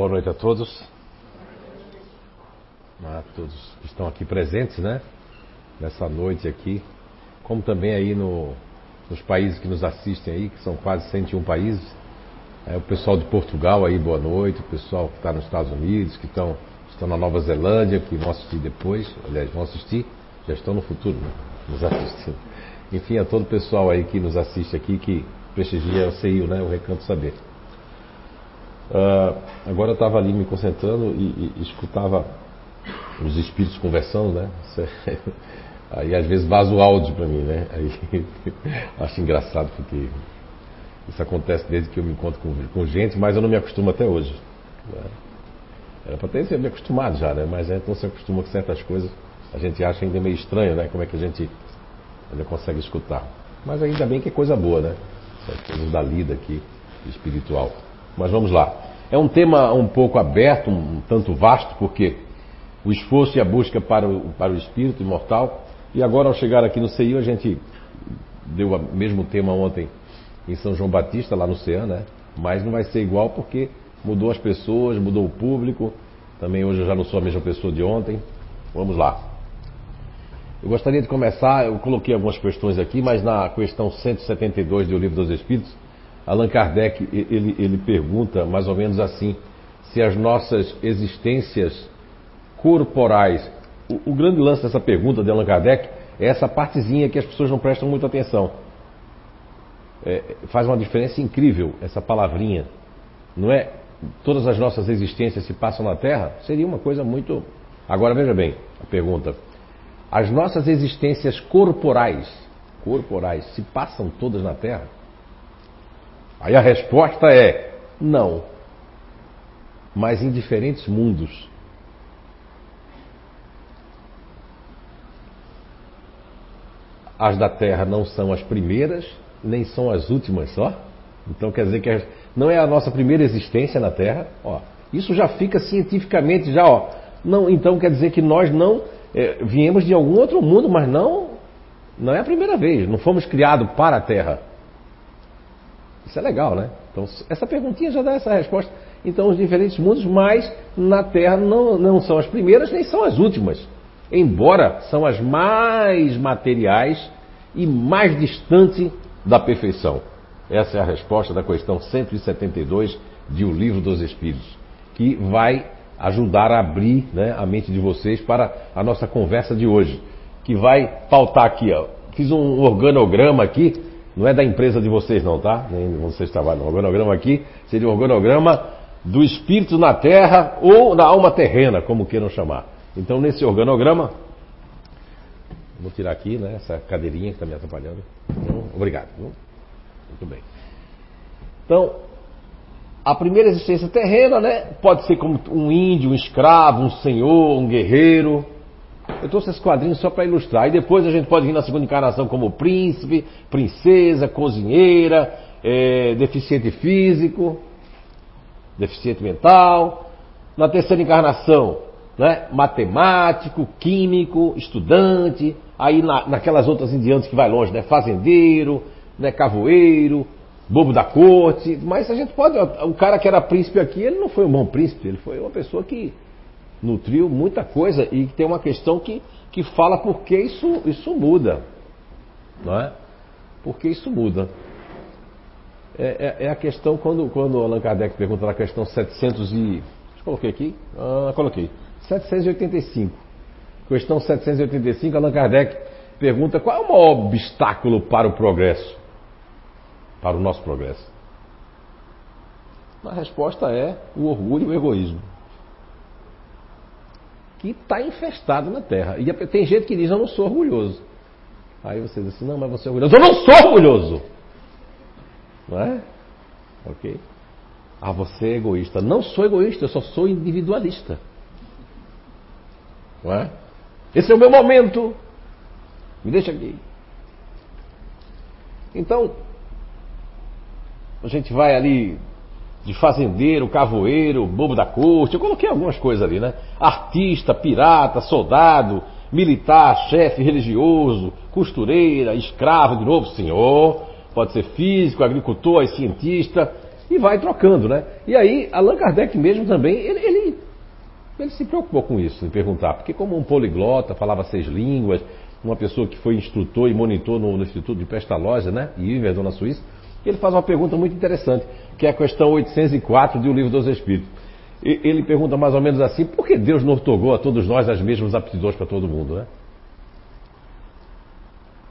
Boa noite a todos. A todos que estão aqui presentes, né? Nessa noite aqui. Como também aí no, nos países que nos assistem aí, que são quase 101 países. É, o pessoal de Portugal aí, boa noite. O pessoal que está nos Estados Unidos, que estão, estão na Nova Zelândia, que vão assistir depois. Aliás, vão assistir, já estão no futuro, né? Nos assistindo. Enfim, a todo o pessoal aí que nos assiste aqui, que prestigia o CIO, né? O Recanto Saber. Uh, agora eu estava ali me concentrando e, e, escutava os espíritos conversando, né? Aí às vezes vaza o áudio para mim, né? Aí acho engraçado porque isso acontece desde que eu me encontro com, com gente, mas eu não me acostumo até hoje. Né? Era para ter me acostumado já, né? Mas a gente não se acostuma com certas coisas. A gente acha ainda meio estranho, né? Como é que a gente ainda consegue escutar. Mas ainda bem que é coisa boa, né? Essas coisas da lida aqui, espiritual. Mas vamos lá. É um tema um pouco aberto, um tanto vasto, porque o esforço e a busca para o, para o espírito imortal. E agora, ao chegar aqui no CEIU, a gente deu o mesmo tema ontem em São João Batista, lá no CEAN, né? Mas não vai ser igual porque mudou as pessoas, mudou o público. Também hoje eu já não sou a mesma pessoa de ontem. Vamos lá. Eu gostaria de começar, eu coloquei algumas questões aqui, mas na questão 172 do Livro dos Espíritos, Allan Kardec ele, ele pergunta mais ou menos assim: se as nossas existências corporais. O, o, grande lance dessa pergunta de Allan Kardec é essa partezinha que as pessoas não prestam muita atenção. É, faz uma diferença incrível essa palavrinha. Não é? Todas as nossas existências se passam na Terra? Seria uma coisa muito. Agora veja bem a pergunta. As nossas existências corporais, corporais, se passam todas na Terra? Aí a resposta é não. Mas em diferentes mundos. As da Terra não são as primeiras, nem são as últimas só. Então quer dizer que não é a nossa primeira existência na Terra. Ó, isso já fica cientificamente já, ó. Não, então quer dizer que nós não é, viemos de algum outro mundo, mas não, não é a primeira vez. Não fomos criados para a Terra. Isso é legal, né? Então, essa perguntinha já dá essa resposta. Então, os diferentes mundos, mas na Terra não, não são as primeiras nem são as últimas. Embora são as mais materiais e mais distantes da perfeição. Essa é a resposta da questão 172 de O Livro dos Espíritos, que vai ajudar a abrir né, a mente de vocês para a nossa conversa de hoje, que vai pautar aqui. Ó. Fiz um organograma aqui não é da empresa de vocês não, tá? Nem vocês trabalham. O organograma aqui seria o organograma do espírito na terra ou na alma terrena, como queiram chamar. Então, nesse organograma, vou tirar aqui, né, essa cadeirinha que está me atrapalhando. Então, obrigado. Muito bem. Então, a primeira existência terrena, né, pode ser como um índio, um escravo, um senhor, um guerreiro, eu trouxe esse quadrinho só para ilustrar. E depois a gente pode vir na segunda encarnação como príncipe, princesa, cozinheira, é, deficiente físico, deficiente mental. Na terceira encarnação, né, matemático, químico, estudante. Aí na, naquelas outras indianas que vai longe, né, fazendeiro, né, cavoeiro, bobo da corte. Mas a gente pode. O cara que era príncipe aqui, ele não foi um bom príncipe, ele foi uma pessoa que nutriu muita coisa e tem uma questão que, que fala por que isso, isso muda. Não é? Por que isso muda? É, é, é, a questão quando, quando Allan Kardec pergunta na questão 700 e. Coloquei aqui? Ah, coloquei. 785. Questão 785, Allan Kardec pergunta qual é o maior obstáculo para o progresso? Para o nosso progresso? A resposta é o orgulho e o egoísmo que está infestado na terra. E tem gente que diz, eu não sou orgulhoso. Aí você diz assim, não, mas você é orgulhoso. Eu não sou orgulhoso! Não é? Ok? Ah, você é egoísta. Não sou egoísta, eu só sou individualista. Não é? Esse é o meu momento. Me deixa aqui. Então, a gente vai ali de fazendeiro, cavoeiro, bobo da corte. Eu coloquei algumas coisas ali, né? Artista, pirata, soldado, militar, chefe religioso, costureira, escravo, de novo, senhor. Pode ser físico, agricultor, cientista. E vai trocando, né? E aí, Allan Kardec mesmo também, ele, ele, ele se preocupou com isso, em perguntar, porque como um poliglota, falava seis línguas, uma pessoa que foi instrutor e monitor no, no Instituto de Pestalozzi, né? E Iverdon na Suíça, ele faz uma pergunta muito interessante, que é a questão 804 do Livro dos Espíritos. Ele pergunta mais ou menos assim: por que Deus não otorgou a todos nós as mesmas aptidões para todo mundo, né?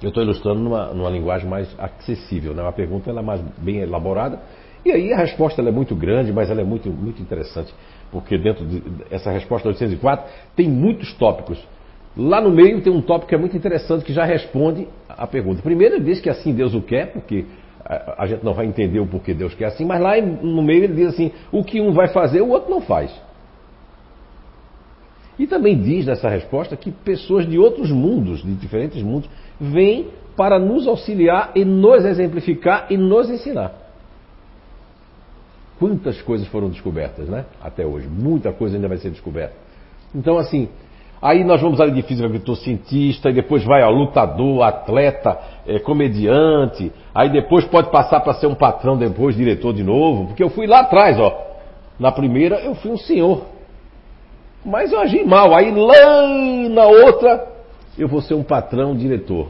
Eu estou ilustrando numa, numa, linguagem mais acessível, né? Pergunta ela é mais bem elaborada e aí a resposta é muito grande, mas ela é muito, muito interessante, porque dentro dessa resposta 804 tem muitos tópicos. Lá no meio tem um tópico que é muito interessante que já responde a pergunta. Primeiro ele diz que assim Deus o quer, porque a, gente não vai entender o porquê Deus quer assim, mas lá no meio ele diz assim: o que um vai fazer, o outro não faz. E também diz nessa resposta que pessoas de outros mundos, de diferentes mundos, vêm para nos auxiliar e nos exemplificar e nos ensinar. Quantas coisas foram descobertas, né? Até hoje. Muita coisa ainda vai ser descoberta. Então, assim, Aí nós vamos ali de físico agricultor cientista, e depois vai ao lutador, atleta, é, comediante, aí depois pode passar para ser um patrão, depois diretor de novo, porque eu fui lá atrás, ó. Na primeira eu fui um senhor. Mas eu agi mal. Aí lá na outra eu vou ser um patrão, diretor.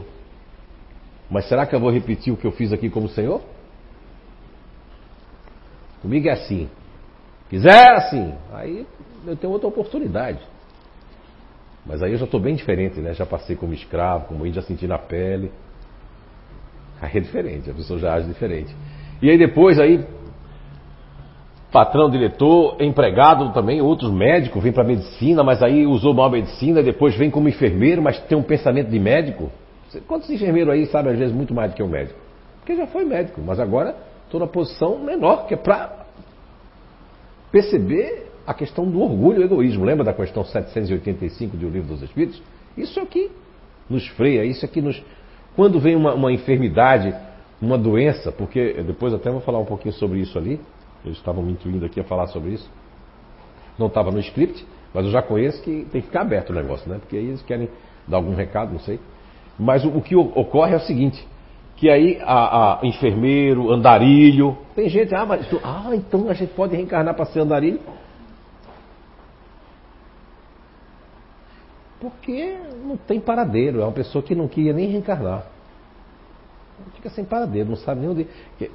Mas será que eu vou repetir o que eu fiz aqui como senhor? Comigo é assim. Quiser assim, aí eu tenho outra oportunidade. Mas aí eu já estou bem diferente, né? Já passei como escravo, como índio, já senti na pele. Aí é diferente, a pessoa já age diferente. E aí depois aí, patrão, diretor, empregado também, outros médicos, vem para medicina, mas aí usou mal a medicina, depois vem como enfermeiro, mas tem um pensamento de médico. Quantos enfermeiros aí sabem às vezes muito mais do que o um médico? Porque já foi médico, mas agora estou na posição menor, que é para perceber a questão do orgulho e egoísmo. Lembra da questão 785 do Livro dos Espíritos? Isso aqui nos freia, isso aqui nos. Quando vem uma, uma enfermidade, uma doença, porque depois até vou falar um pouquinho sobre isso ali, eles estavam me intuindo aqui a falar sobre isso. Não estava no script, mas eu já conheço que tem que ficar aberto o negócio, né? Porque aí eles querem dar algum recado, não sei. Mas o, o que ocorre é o seguinte: que aí a, a, enfermeiro, andarilho, tem gente, ah, mas ah, então a gente pode reencarnar para ser andarilho? Porque não tem paradeiro, é uma pessoa que não queria nem reencarnar. Fica sem paradeiro, não sabe nem onde.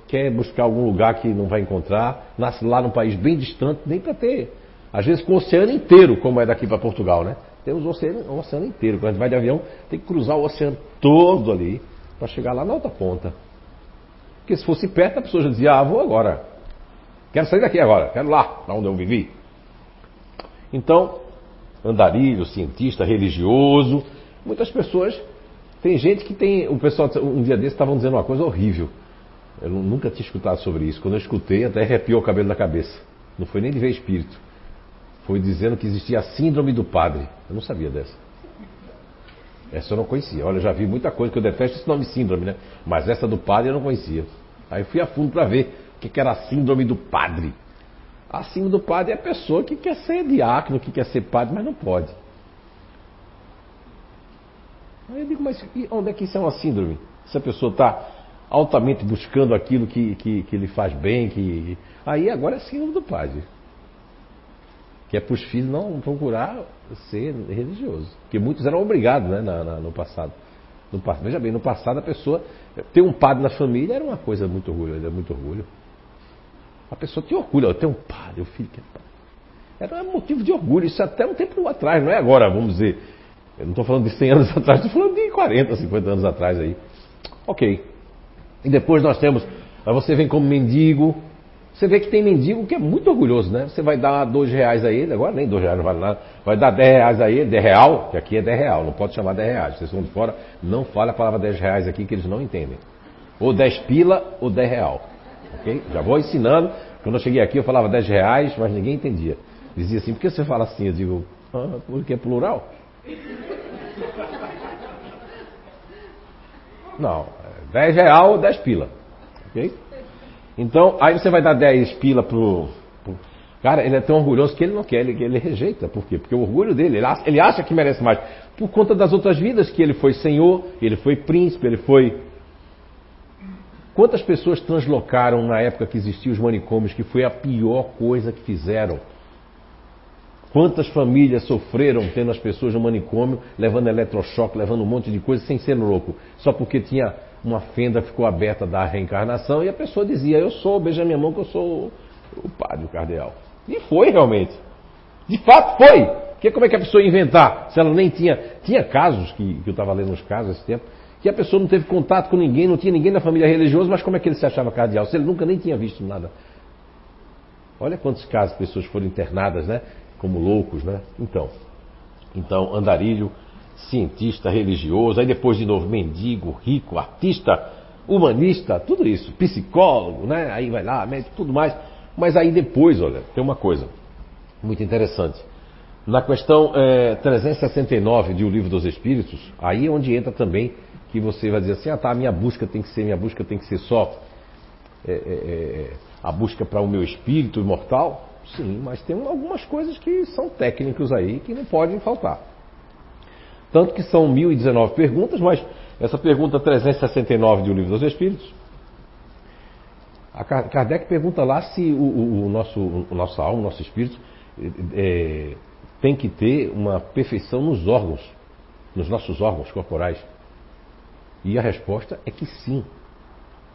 Quer buscar algum lugar que não vai encontrar, nasce lá num país bem distante, nem para ter. Às vezes com o oceano inteiro, como é daqui para Portugal, né? Temos o oceano, o oceano inteiro. Quando a gente vai de avião, tem que cruzar o oceano todo ali para chegar lá na outra ponta. Porque se fosse perto, a pessoa já dizia, ah, vou agora. Quero sair daqui agora, quero lá, lá onde eu vivi. Então, andarilho, cientista, religioso. Muitas pessoas. Tem gente que tem. O pessoal, um dia desses, estavam dizendo uma coisa horrível. Eu nunca tinha escutado sobre isso. Quando eu escutei, até arrepiou o cabelo da cabeça. Não foi nem de ver espírito. Foi dizendo que existia a síndrome do padre. Eu não sabia dessa. Essa eu não conhecia. Olha, eu já vi muita coisa que eu detesto esse nome síndrome, né? Mas essa do padre eu não conhecia. Aí fui a fundo para ver o que era a síndrome do padre. Acima do padre é a pessoa que quer ser diácono, que quer ser padre, mas não pode. Aí eu digo, mas onde é que isso é uma síndrome? Se a pessoa está altamente buscando aquilo que, que, que lhe faz bem, que. Aí agora é síndrome do padre. Que é para os filhos não procurar ser religioso. Porque muitos eram obrigados né, na, na, no passado. No, veja bem, no passado a pessoa. Ter um padre na família era uma coisa muito orgulho, era muito orgulho. A pessoa tinha orgulho, eu tenho um padre, o filho que é padre. Era um motivo de orgulho, isso até um tempo atrás, não é agora, vamos dizer. Eu não estou falando de 100 anos atrás, estou falando de 40, 50 anos atrás aí. Ok. E depois nós temos, aí você vem como mendigo, você vê que tem mendigo que é muito orgulhoso, né? Você vai dar dois reais a ele, agora nem dois reais não vale nada, vai dar 10 reais a ele, 10 real, que aqui é 10 real, não pode chamar 10 reais. Vocês estão de fora, não fale a palavra 10 reais aqui que eles não entendem. Ou 10 pila ou 10 real. Ok? Já vou ensinando. Quando eu cheguei aqui eu falava 10 reais, mas ninguém entendia. Dizia assim, por que você fala assim? Eu digo, ah, porque é plural. Não, 10 real ou 10 pila. Ok? Então, aí você vai dar 10 pila pro, pro. Cara, ele é tão orgulhoso que ele não quer, ele, ele rejeita. Por quê? Porque o orgulho dele, ele acha, ele acha que merece mais. Por conta das outras vidas que ele foi senhor, ele foi príncipe, ele foi Quantas pessoas translocaram na época que existiam os manicômios, que foi a pior coisa que fizeram? Quantas famílias sofreram tendo as pessoas no manicômio, levando eletrochoque, levando um monte de coisa sem ser louco, só porque tinha uma fenda ficou aberta da reencarnação e a pessoa dizia: Eu sou, beija minha mão que eu sou o padre, o cardeal. E foi realmente. De fato foi. Porque como é que a pessoa ia inventar? Se ela nem tinha. Tinha casos, que, que eu estava lendo os casos esse tempo, que a pessoa não teve contato com ninguém, não tinha ninguém da família religiosa, mas como é que ele se achava cardeal? Se ele nunca nem tinha visto nada. Olha quantos casos pessoas foram internadas, né? como loucos, né? Então, então andarilho, cientista, religioso, aí depois de novo mendigo, rico, artista, humanista, tudo isso, psicólogo, né? Aí vai lá, médico, tudo mais. Mas aí depois, olha, tem uma coisa muito interessante. Na questão é, 369 de O Livro dos Espíritos, aí é onde entra também que você vai dizer assim, ah tá, minha busca tem que ser, minha busca tem que ser só é, é, a busca para o meu espírito imortal. Sim, mas tem algumas coisas que são técnicos aí que não podem faltar. Tanto que são 1019 perguntas, mas essa pergunta 369 do Livro dos Espíritos, a Kardec pergunta lá se o, o, o nosso, o nosso alma, o nosso espírito, é, tem que ter uma perfeição nos órgãos, nos nossos órgãos corporais. E a resposta é que sim.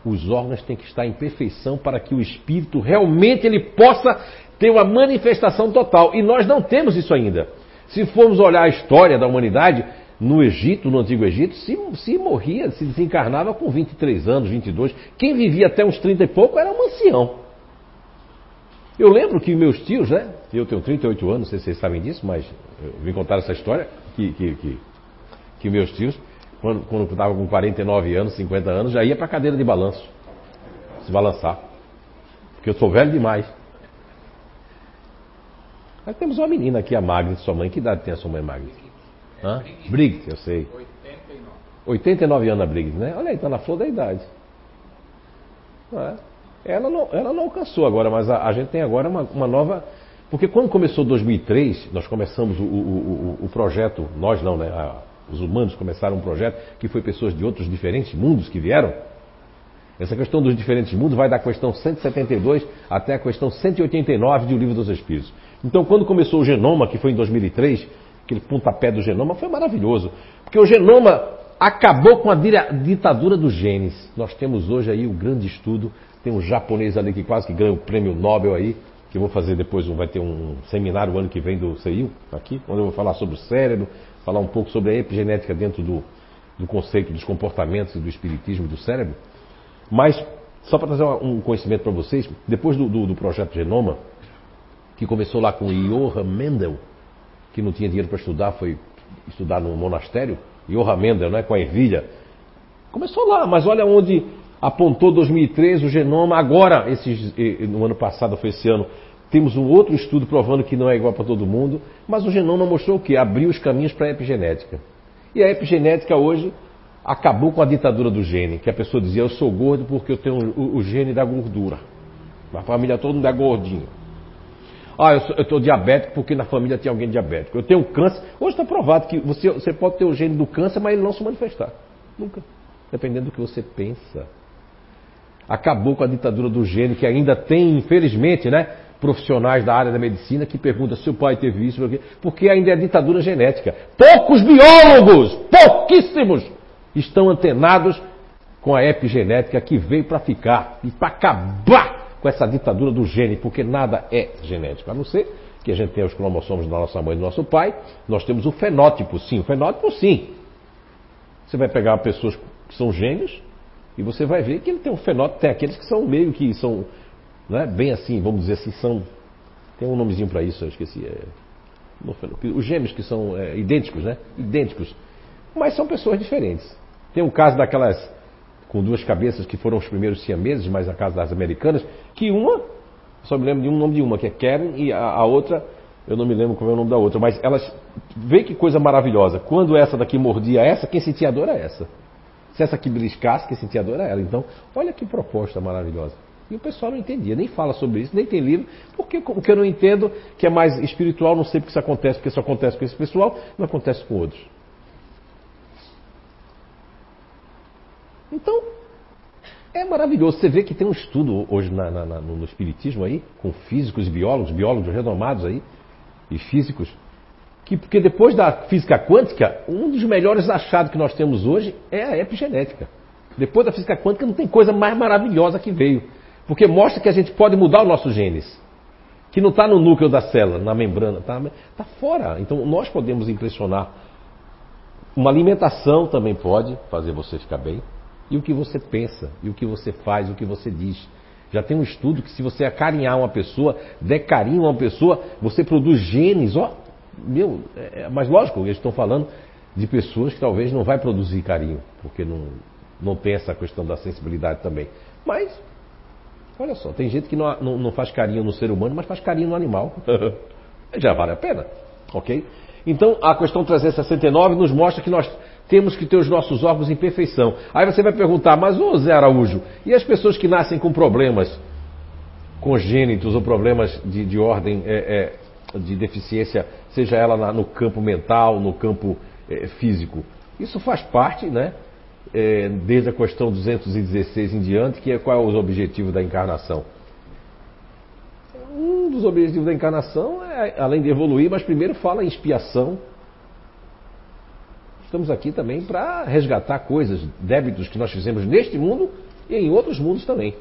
Os órgãos têm que estar em perfeição para que o espírito realmente ele possa ter uma manifestação total. E nós não temos isso ainda. Se formos olhar a história da humanidade, no Egito, no Antigo Egito, se, se morria, se desencarnava com 23 anos, 22. Quem vivia até uns 30 e pouco era um ancião. Eu lembro que meus tios, né? Eu tenho 38 anos, não sei se vocês sabem disso, mas eu vim contar essa história, que, que, que, que meus tios, quando, quando estava com 49 anos, 50 anos, já ia para a cadeira de balanço. Se balançar. Porque eu sou velho demais. Nós temos uma menina aqui, a Magni, sua mãe. Que idade tem a sua mãe, Magni? Hã? Briggs, eu sei. 89. 89 anos a Briggs, né? Olha aí, está na flor da idade. É. Ela, não, ela não alcançou agora, mas a, a gente tem agora uma, uma, nova. Porque quando começou 2003, nós começamos o, o, o, o projeto, nós não, né? A, os humanos começaram um projeto que foi pessoas de outros diferentes mundos que vieram. Essa questão dos diferentes mundos vai da questão 172 até a questão 189 do Livro dos Espíritos. Então, quando começou o genoma, que foi em 2003, aquele pontapé do genoma, foi maravilhoso. Porque o genoma acabou com a ditadura dos genes. Nós temos hoje aí o grande estudo. Tem um japonês ali que quase que ganha o prêmio Nobel aí, que eu vou fazer depois, vai ter um seminário o ano que vem do CEIU, aqui, onde eu vou falar sobre o cérebro, falar um pouco sobre a epigenética dentro do, do conceito dos comportamentos e do espiritismo do cérebro. Mas, só para trazer um conhecimento para vocês, depois do, do, do projeto Genoma, que começou lá com Johann Mendel, que não tinha dinheiro para estudar, foi estudar no monastério, Johann Mendel, né, com a ervilha. Começou lá, mas olha onde apontou 2013 o genoma. Agora, esses, no ano passado, foi esse ano, temos um outro estudo provando que não é igual para todo mundo, mas o genoma mostrou o quê? Abriu os caminhos para a epigenética. E a epigenética hoje acabou com a ditadura do gene, que a pessoa dizia, eu sou gordo porque eu tenho o, o gene da gordura. A família toda não é gordinho. Ah, eu estou diabético porque na família tem alguém diabético. Eu tenho câncer. Hoje está provado que você, você pode ter o gene do câncer, mas ele não se manifestar. Nunca. Dependendo do que você pensa. Acabou com a ditadura do gene, que ainda tem, infelizmente, né? Profissionais da área da medicina que perguntam se o pai teve isso, porque ainda é ditadura genética. Poucos biólogos, pouquíssimos, estão antenados com a epigenética que veio para ficar e para acabar com essa ditadura do gene, porque nada é genético, a não ser que a gente tenha os cromossomos da nossa mãe e do nosso pai, nós temos o fenótipo, sim, o fenótipo sim. Você vai pegar pessoas que são gênios e você vai ver que ele tem um fenótipo, tem aqueles que são meio que são, né, bem assim, vamos dizer assim, são. Tem um nomezinho para isso, eu esqueci. É, os gêmeos que são é, idênticos, né? Idênticos. Mas são pessoas diferentes. Tem um caso daquelas com duas cabeças que foram os primeiros siameses, mas a casa das americanas, que uma, só me lembro de um nome de uma, que é Karen, e a, a outra, eu não me lembro qual é o nome da outra, mas elas, vê que coisa maravilhosa, quando essa daqui mordia essa, quem sentia a dor era essa. Se essa aqui beliscasse, quem sentia dor era ela. Então, olha que proposta maravilhosa. E o pessoal não entendia, nem fala sobre isso, nem tem livro, porque o que eu não entendo, que é mais espiritual, não sei porque isso acontece, porque isso acontece com esse pessoal, não acontece com outros. Então, É maravilhoso. Você vê que tem um estudo hoje na, na, no Espiritismo aí, com físicos e biólogos, biólogos renomados aí, e físicos, que porque depois da física quântica, um dos melhores achados que nós temos hoje é a epigenética. Depois da física quântica não tem coisa mais maravilhosa que veio. Porque mostra que a gente pode mudar os nossos genes. Que não está no núcleo da célula, na membrana, está tá fora. Então nós podemos impressionar. Uma alimentação também pode fazer você ficar bem. E o que você pensa, e o que você faz, o que você diz. Já tem um estudo que se você acarinhar uma pessoa, der carinho a uma pessoa, você produz genes, ó, meu, é, é mas lógico, eles estão falando de pessoas que talvez não vai produzir carinho, porque não, não tem essa questão da sensibilidade também. Mas, olha só, tem gente que não, não, não faz carinho no ser humano, mas faz carinho no animal. Já vale a pena, ok? Então, a questão 369 nos mostra que nós temos que ter os nossos órgãos em perfeição. Aí você vai perguntar, mas ô Zé Araújo, e as pessoas que nascem com problemas congênitos ou problemas de, de ordem é, é, de deficiência, seja ela na, no campo mental, no campo é, físico? Isso faz parte, né? é, desde a questão 216 em diante, que é qual é os objetivos da encarnação. Um dos objetivos da encarnação é, além de evoluir, mas primeiro fala em expiação. Estamos aqui também para resgatar coisas, débitos que nós fizemos neste mundo e em outros mundos também.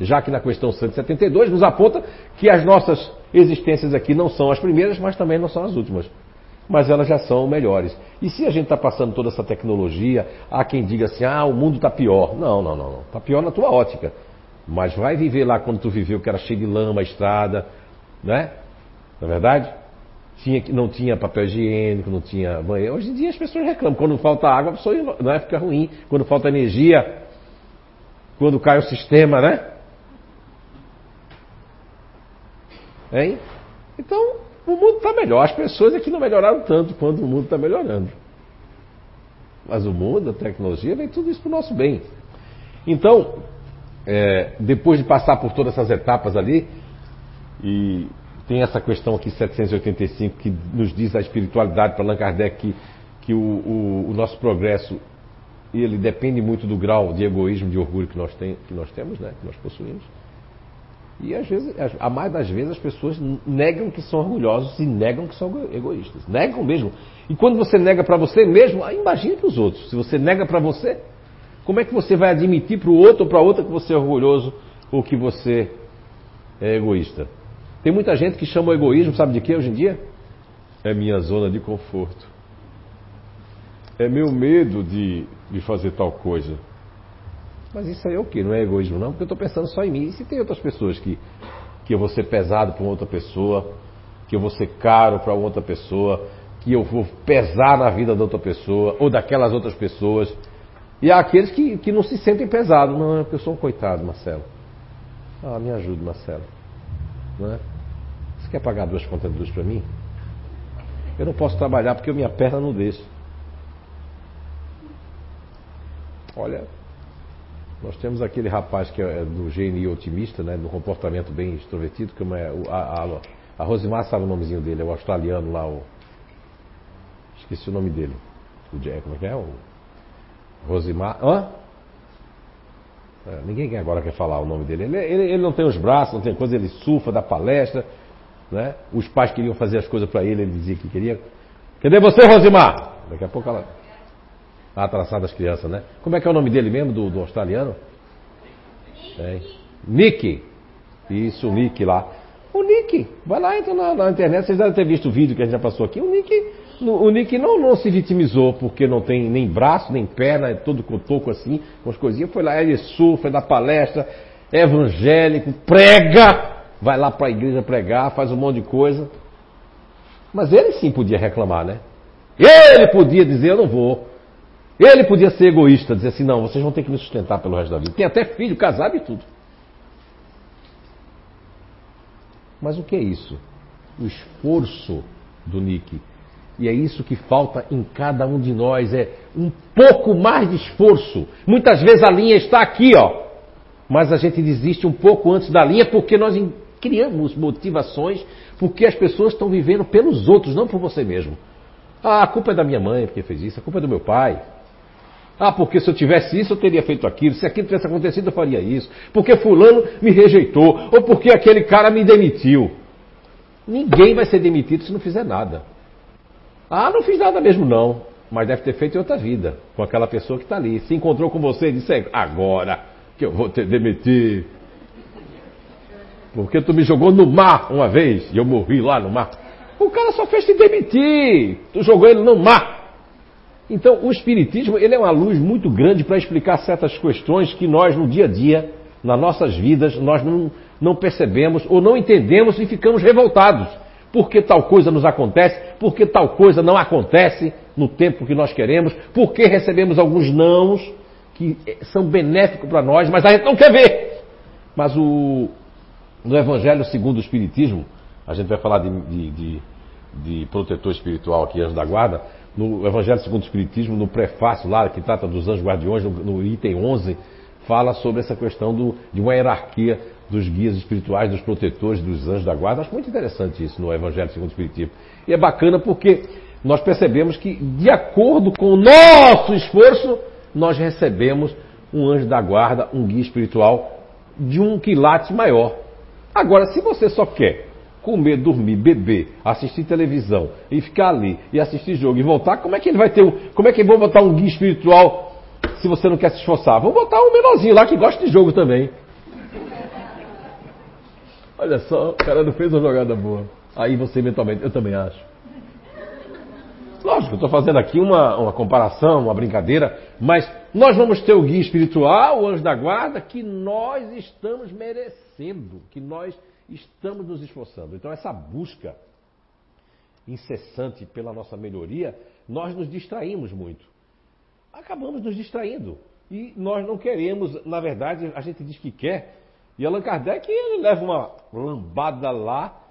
Já que na questão 172 nos aponta que as nossas existências aqui não são as primeiras, mas também não são as últimas mas elas já são melhores. E se a gente está passando toda essa tecnologia, há quem diga assim, ah, o mundo está pior. Não, não, não, não. Está pior na tua ótica. Mas vai viver lá quando tu viveu, que era cheio de lama, estrada, né? Não é verdade? Tinha, não tinha papel higiênico, não tinha banheiro. Hoje em dia as pessoas reclamam. Quando falta água, a pessoa não é, fica ruim. Quando falta energia, quando cai o sistema, né? Hein? Então, o mundo está melhor. As pessoas é que não melhoraram tanto quanto o mundo está melhorando. Mas o mundo, a tecnologia, vem tudo isso para o nosso bem. Então, é, depois de passar por todas essas etapas ali, e tem essa questão aqui 785 que nos diz a espiritualidade para Allan Kardec que, que o, o, o, nosso progresso ele depende muito do grau de egoísmo, de orgulho que nós, tem, que nós temos, né, que nós possuímos. E às vezes, a mais das vezes as pessoas negam que são orgulhosos e negam que são egoístas. Negam mesmo. E quando você nega para você mesmo, imagine para os outros. Se você nega para você, como é que você vai admitir para o outro ou para outra que você é orgulhoso ou que você é egoísta? Tem muita gente que chama o egoísmo, sabe de quê hoje em dia? É minha zona de conforto. É meu medo de, de fazer tal coisa. Mas isso aí é o quê? Não é egoísmo, não? Porque eu estou pensando só em mim. E se tem outras pessoas que, que eu vou ser pesado para outra pessoa, que eu vou ser caro para outra pessoa, que eu vou pesar na vida da outra pessoa, ou daquelas outras pessoas. E há aqueles que, que não se sentem pesados. Não, é porque eu sou um coitado, Marcelo. Ah, me ajude, Marcelo. Não é? Você quer pagar duas contas de luz para mim? Eu não posso trabalhar porque minha perna não deixa. Olha, nós temos aquele rapaz que é do GNI otimista, né, do comportamento bem extrovertido, como é a, a, a Rosimar sabe o nomezinho dele, é o australiano lá, o. Esqueci o nome dele. O Jack, como é que é? O Rosimar. Hã? É, ninguém agora quer falar o nome dele. Ele, ele, ele, não tem os braços, não tem coisa, ele surfa, dá palestra. Né? Os pais queriam fazer as coisas para ele, ele dizia que queria. Cadê você, Rosimar? Daqui a pouco ela. A atração das crianças, né? Como é que é o nome dele mesmo, do, do australiano? É. Nick. Isso, o Nick lá. O Nick, vai lá, entra na, na, internet, vocês devem ter visto o vídeo que a gente já passou aqui. O Nick, o Nick não, não se vitimizou porque não tem nem braço, nem perna, é todo cotoco assim, com as coisinhas. Foi lá, ele surfa, dá palestra, é evangélico, prega, vai lá para a igreja pregar, faz um monte de coisa. Mas ele sim podia reclamar, né? Ele podia dizer: Eu não vou. Ele podia ser egoísta, dizer assim: não, vocês vão ter que me sustentar pelo resto da vida. Tem até filho, casado e tudo. Mas o que é isso? O esforço do Nick. E é isso que falta em cada um de nós: é um pouco mais de esforço. Muitas vezes a linha está aqui, ó. Mas a gente desiste um pouco antes da linha porque nós criamos motivações, porque as pessoas estão vivendo pelos outros, não por você mesmo. Ah, a culpa é da minha mãe porque fez isso, a culpa é do meu pai. Ah, porque se eu tivesse isso, eu teria feito aquilo. Se aquilo tivesse acontecido, eu faria isso. Porque fulano me rejeitou. Ou porque aquele cara me demitiu. Ninguém vai ser demitido se não fizer nada. Ah, não fiz nada mesmo não. Mas deve ter feito em outra vida. Com aquela pessoa que está ali. Se encontrou com você e disse, é, agora que eu vou te demitir. Porque tu me jogou no mar uma vez e eu morri lá no mar. O cara só fez te demitir. Tu jogou ele no mar. Então, o Espiritismo ele é uma luz muito grande para explicar certas questões que nós, no dia a dia, nas nossas vidas, nós não, não percebemos ou não entendemos e ficamos revoltados. Porque tal coisa nos acontece, porque tal coisa não acontece no tempo que nós queremos, porque recebemos alguns nãos que são benéficos para nós, mas a gente não quer ver. Mas o, no Evangelho segundo o Espiritismo, a gente vai falar de, de, de, de protetor espiritual aqui, anjo da guarda, no Evangelho segundo o Espiritismo, no prefácio lá, que trata dos anjos guardiões, no, no item 11, fala sobre essa questão do, de uma hierarquia dos guias espirituais, dos protetores, dos anjos da guarda. Acho muito interessante isso no Evangelho segundo o Espiritismo. E é bacana porque nós percebemos que, de acordo com o nosso esforço, nós recebemos um anjo da guarda, um guia espiritual de um quilate maior. Agora, se você só quer comer, dormir, beber, assistir televisão e ficar ali e assistir jogo e voltar, como é que ele vai ter um. Como é que vão botar um guia espiritual se você não quer se esforçar? Vamos botar um menorzinho lá que gosta de jogo também. Olha só, o cara não fez uma jogada boa. Aí você mentalmente, eu também acho. Lógico, estou fazendo aqui uma, uma comparação, uma brincadeira, mas nós vamos ter o guia espiritual, o anjo da guarda, que nós estamos merecendo, que nós estamos nos esforçando. Então, essa busca incessante pela nossa melhoria, nós nos distraímos muito. Acabamos nos distraindo. E nós não queremos, na verdade, a gente diz que quer. E Allan Kardec ele leva uma lambada lá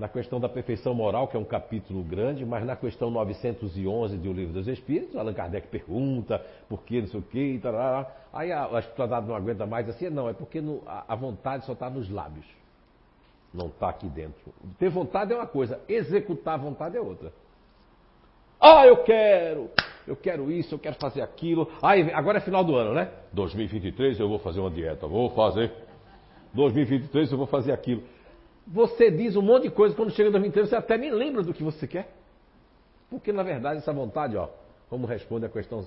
na questão da perfeição moral, que é um capítulo grande, mas na questão 911 do Livro dos Espíritos, Allan Kardec pergunta por que, não sei o que, tal, aí a, a esplanada não aguenta mais assim, não, é porque no, a, a, vontade só está nos lábios, não está aqui dentro. Ter vontade é uma coisa, executar a vontade é outra. Ah, eu quero, eu quero isso, eu quero fazer aquilo. Ah, agora é final do ano, né? 2023 eu vou fazer uma dieta, vou fazer. 2023 eu vou fazer aquilo. Você diz um monte de coisa, quando chega 2023 você até nem lembra do que você quer. Porque na verdade essa vontade, ó, como responde a questão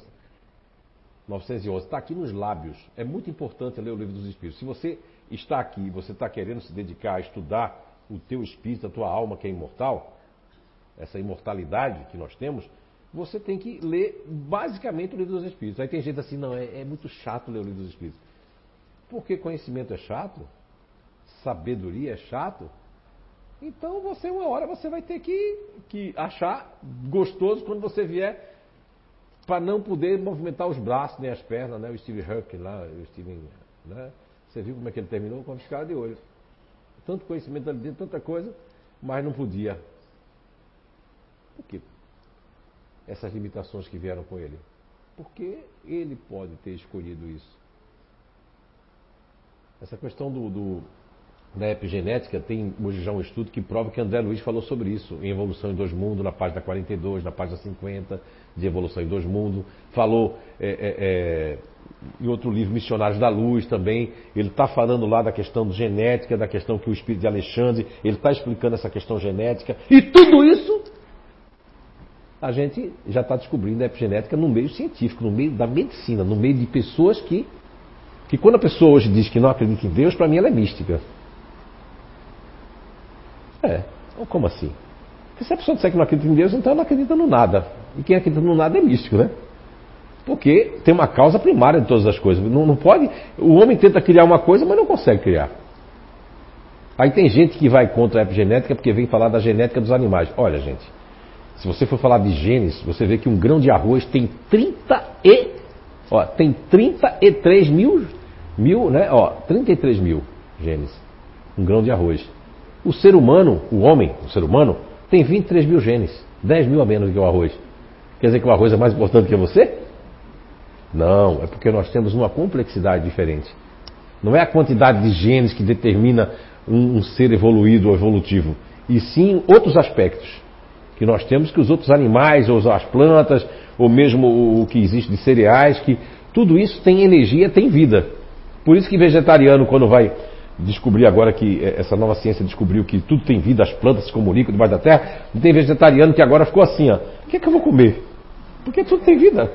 911, está aqui nos lábios. É muito importante ler o livro dos Espíritos. Se você está aqui, você está querendo se dedicar a estudar o teu espírito, a tua alma que é imortal, essa imortalidade que nós temos, você tem que ler basicamente o livro dos Espíritos. Aí tem gente assim, não, é, é muito chato ler o livro dos Espíritos. Por que conhecimento é chato? Sabedoria é chato, então você, uma hora, você vai ter que, que achar gostoso quando você vier para não poder movimentar os braços nem as pernas, né? O Steve Huck lá, o Steven, né? Você viu como é que ele terminou? Com a cara de olho. Tanto conhecimento ali dentro, tanta coisa, mas não podia. Por quê? Essas limitações que vieram com ele. Porque ele pode ter escolhido isso. Essa questão do, do da epigenética, tem hoje já um estudo que prova que André Luiz falou sobre isso, em Evolução em Dois Mundos, na página 42, na página 50, de Evolução em Dois Mundos. Falou é, é, é, em outro livro, Missionários da Luz, também. Ele está falando lá da questão genética, da questão que o Espírito de Alexandre, ele está explicando essa questão genética. E tudo isso a gente já está descobrindo a epigenética no meio científico, no meio da medicina, no meio de pessoas que. Que quando a pessoa hoje diz que não acredita em Deus, para mim ela é mística. É. Ou como assim? Porque se a pessoa disser que não acredita em Deus, então ela não acredita no nada. E quem acredita no nada é místico, né? Porque tem uma causa primária de todas as coisas. Não, não pode. O homem tenta criar uma coisa, mas não consegue criar. Aí tem gente que vai contra a epigenética porque vem falar da genética dos animais. Olha, gente, se você for falar de genes, você vê que um grão de arroz tem 30 e. Ó, tem 33 mil, mil, né? Ó, 33 mil genes. Um grão de arroz. O ser humano, o homem, o ser humano, tem 23 mil genes, 10 mil a menos que o arroz. Quer dizer que o arroz é mais importante que você? Não, é porque nós temos uma complexidade diferente. Não é a quantidade de genes que determina um, um ser evoluído ou evolutivo, e sim outros aspectos que nós temos que os outros animais, ou as plantas, ou mesmo o que existe de cereais, que tudo isso tem energia, tem vida. Por isso que vegetariano, quando vai descobrir agora que é, essa nova ciência descobriu que tudo tem vida, as plantas se comunicam debaixo da terra, tem vegetariano que agora ficou assim, ó. O que é que eu vou comer? Porque tudo tem vida.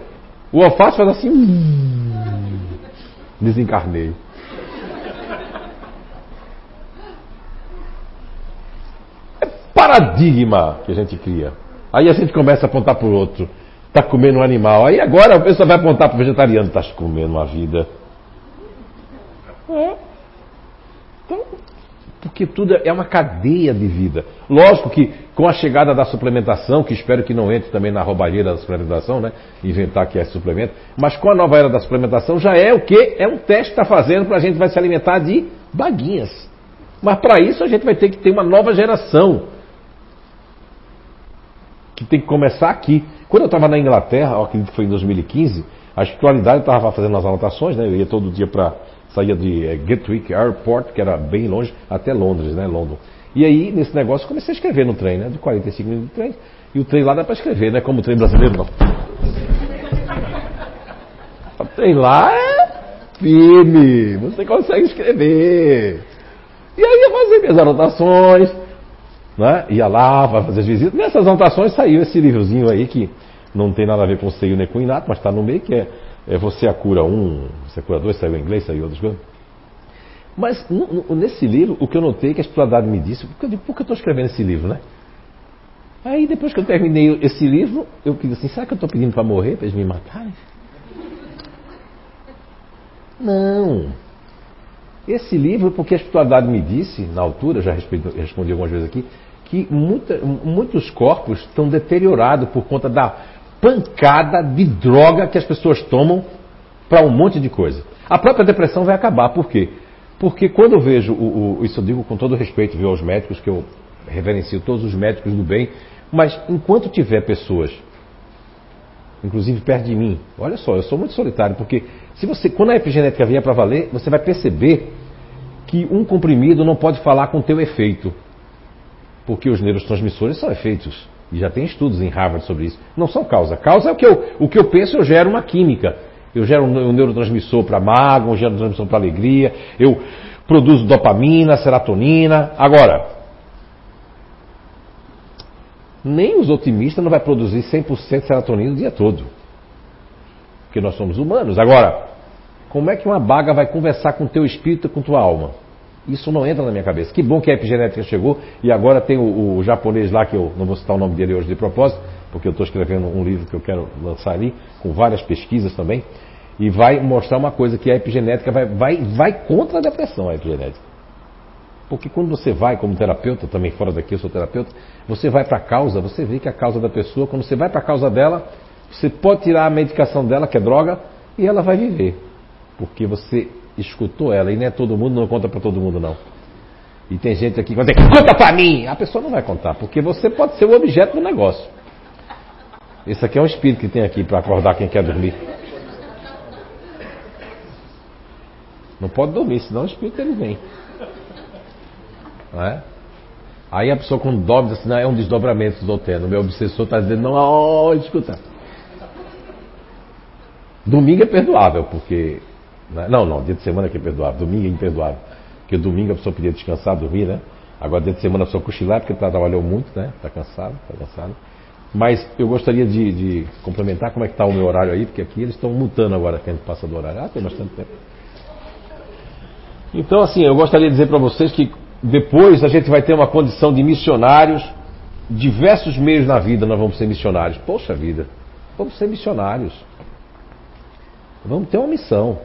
O alface faz assim. Hum, desencarnei. É paradigma que a gente cria. Aí a gente começa a apontar para o outro. Está comendo um animal. Aí agora a pessoa vai apontar para o vegetariano. Está comendo uma vida. É. Porque tudo é uma cadeia de vida. Lógico que com a chegada da suplementação, que espero que não entre também na roubalheira da suplementação, né? Inventar que é suplemento, mas com a nova era da suplementação já é o que? É um teste que está fazendo para a gente vai se alimentar de baguinhas. Mas para isso a gente vai ter que ter uma nova geração. Que tem que começar aqui. Quando eu estava na Inglaterra, acredito que foi em 2015, a espiritualidade estava fazendo as anotações, né? Eu ia todo dia para saía de é, Gatwick Airport, que era bem longe, até Londres, né, London. E aí, nesse negócio, comecei a escrever no trem, né, de 45 minutos de trem. E o trem lá dá para escrever, né, como o trem brasileiro não. O trem lá é firme, você consegue escrever. E aí ia fazer minhas anotações, né? ia lá, vai fazer as visitas. Nessas anotações saiu esse livrozinho aí que não tem nada a ver com o seio nem com o inato, mas está no meio, que é Você a Cura 1, Você a Cura 2, saiu em inglês, saiu outras coisas. Mas nesse livro, o que eu notei é que a espiritualidade me disse, porque eu digo, por que eu estou escrevendo esse livro, né? Aí depois que eu terminei esse livro, eu pedi assim, será que eu estou pedindo para morrer, para eles me matarem? Não. Esse livro, porque a espiritualidade me disse, na altura, já respondi algumas vezes aqui, que muita, muitos corpos estão deteriorados por conta da pancada de droga que as pessoas tomam para um monte de coisa. A própria depressão vai acabar, por quê? Porque quando eu vejo, o, o, isso eu digo com todo respeito viu, aos médicos, que eu reverencio todos os médicos do bem, mas enquanto tiver pessoas, inclusive perto de mim, olha só, eu sou muito solitário, porque se você, quando a epigenética vier para valer, você vai perceber que um comprimido não pode falar com o teu efeito, porque os neurotransmissores são efeitos. E já tem estudos em Harvard sobre isso. Não são causa. Causa é o que eu, o que eu penso, eu gero uma química. Eu gero um neurotransmissor para mágoa, um neurotransmissor para alegria, eu produzo dopamina, serotonina. Agora, nem os otimistas não vai produzir 100% serotonina o dia todo. Porque nós somos humanos. Agora, como é que uma baga vai conversar com o teu espírito e com tua alma? Isso não entra na minha cabeça. Que bom que a epigenética chegou e agora tem o, o japonês lá, que eu não vou citar o nome dele hoje de propósito, porque eu estou escrevendo um livro que eu quero lançar ali, com várias pesquisas também, e vai mostrar uma coisa que a epigenética vai, vai, vai contra a depressão, a epigenética. Porque quando você vai como terapeuta, também fora daqui eu sou terapeuta, você vai para a causa, você vê que a causa da pessoa, quando você vai para a causa dela, você pode tirar a medicação dela, que é droga, e ela vai viver. Porque você escutou ela. E não é todo mundo, não conta para todo mundo, não. E tem gente aqui que vai dizer, conta para mim! A pessoa não vai contar, porque você pode ser o objeto do negócio. Esse aqui é um espírito que tem aqui para acordar quem quer dormir. Não pode dormir, senão o espírito ele vem. Não é? Aí a pessoa quando dorme diz assim, não, é um desdobramento, tendo. O meu obsessor está dizendo, não, oh, escuta. Domingo é perdoável, porque? Não, não, dia de semana que é perdoável, domingo é imperdoável. Porque domingo a pessoa podia descansar, dormir, né? Agora dia de semana a pessoa cochilar porque trabalhou muito, né? Está cansado, está cansado. Mas eu gostaria de, de, complementar como é que está o meu horário aí, porque aqui eles estão mutando agora que a gente passa do horário. Ah, tem bastante tempo. Então, assim, eu gostaria de dizer para vocês que depois a gente vai ter uma condição de missionários, diversos meios na vida nós vamos ser missionários. Poxa vida, vamos ser missionários. Vamos ter uma missão.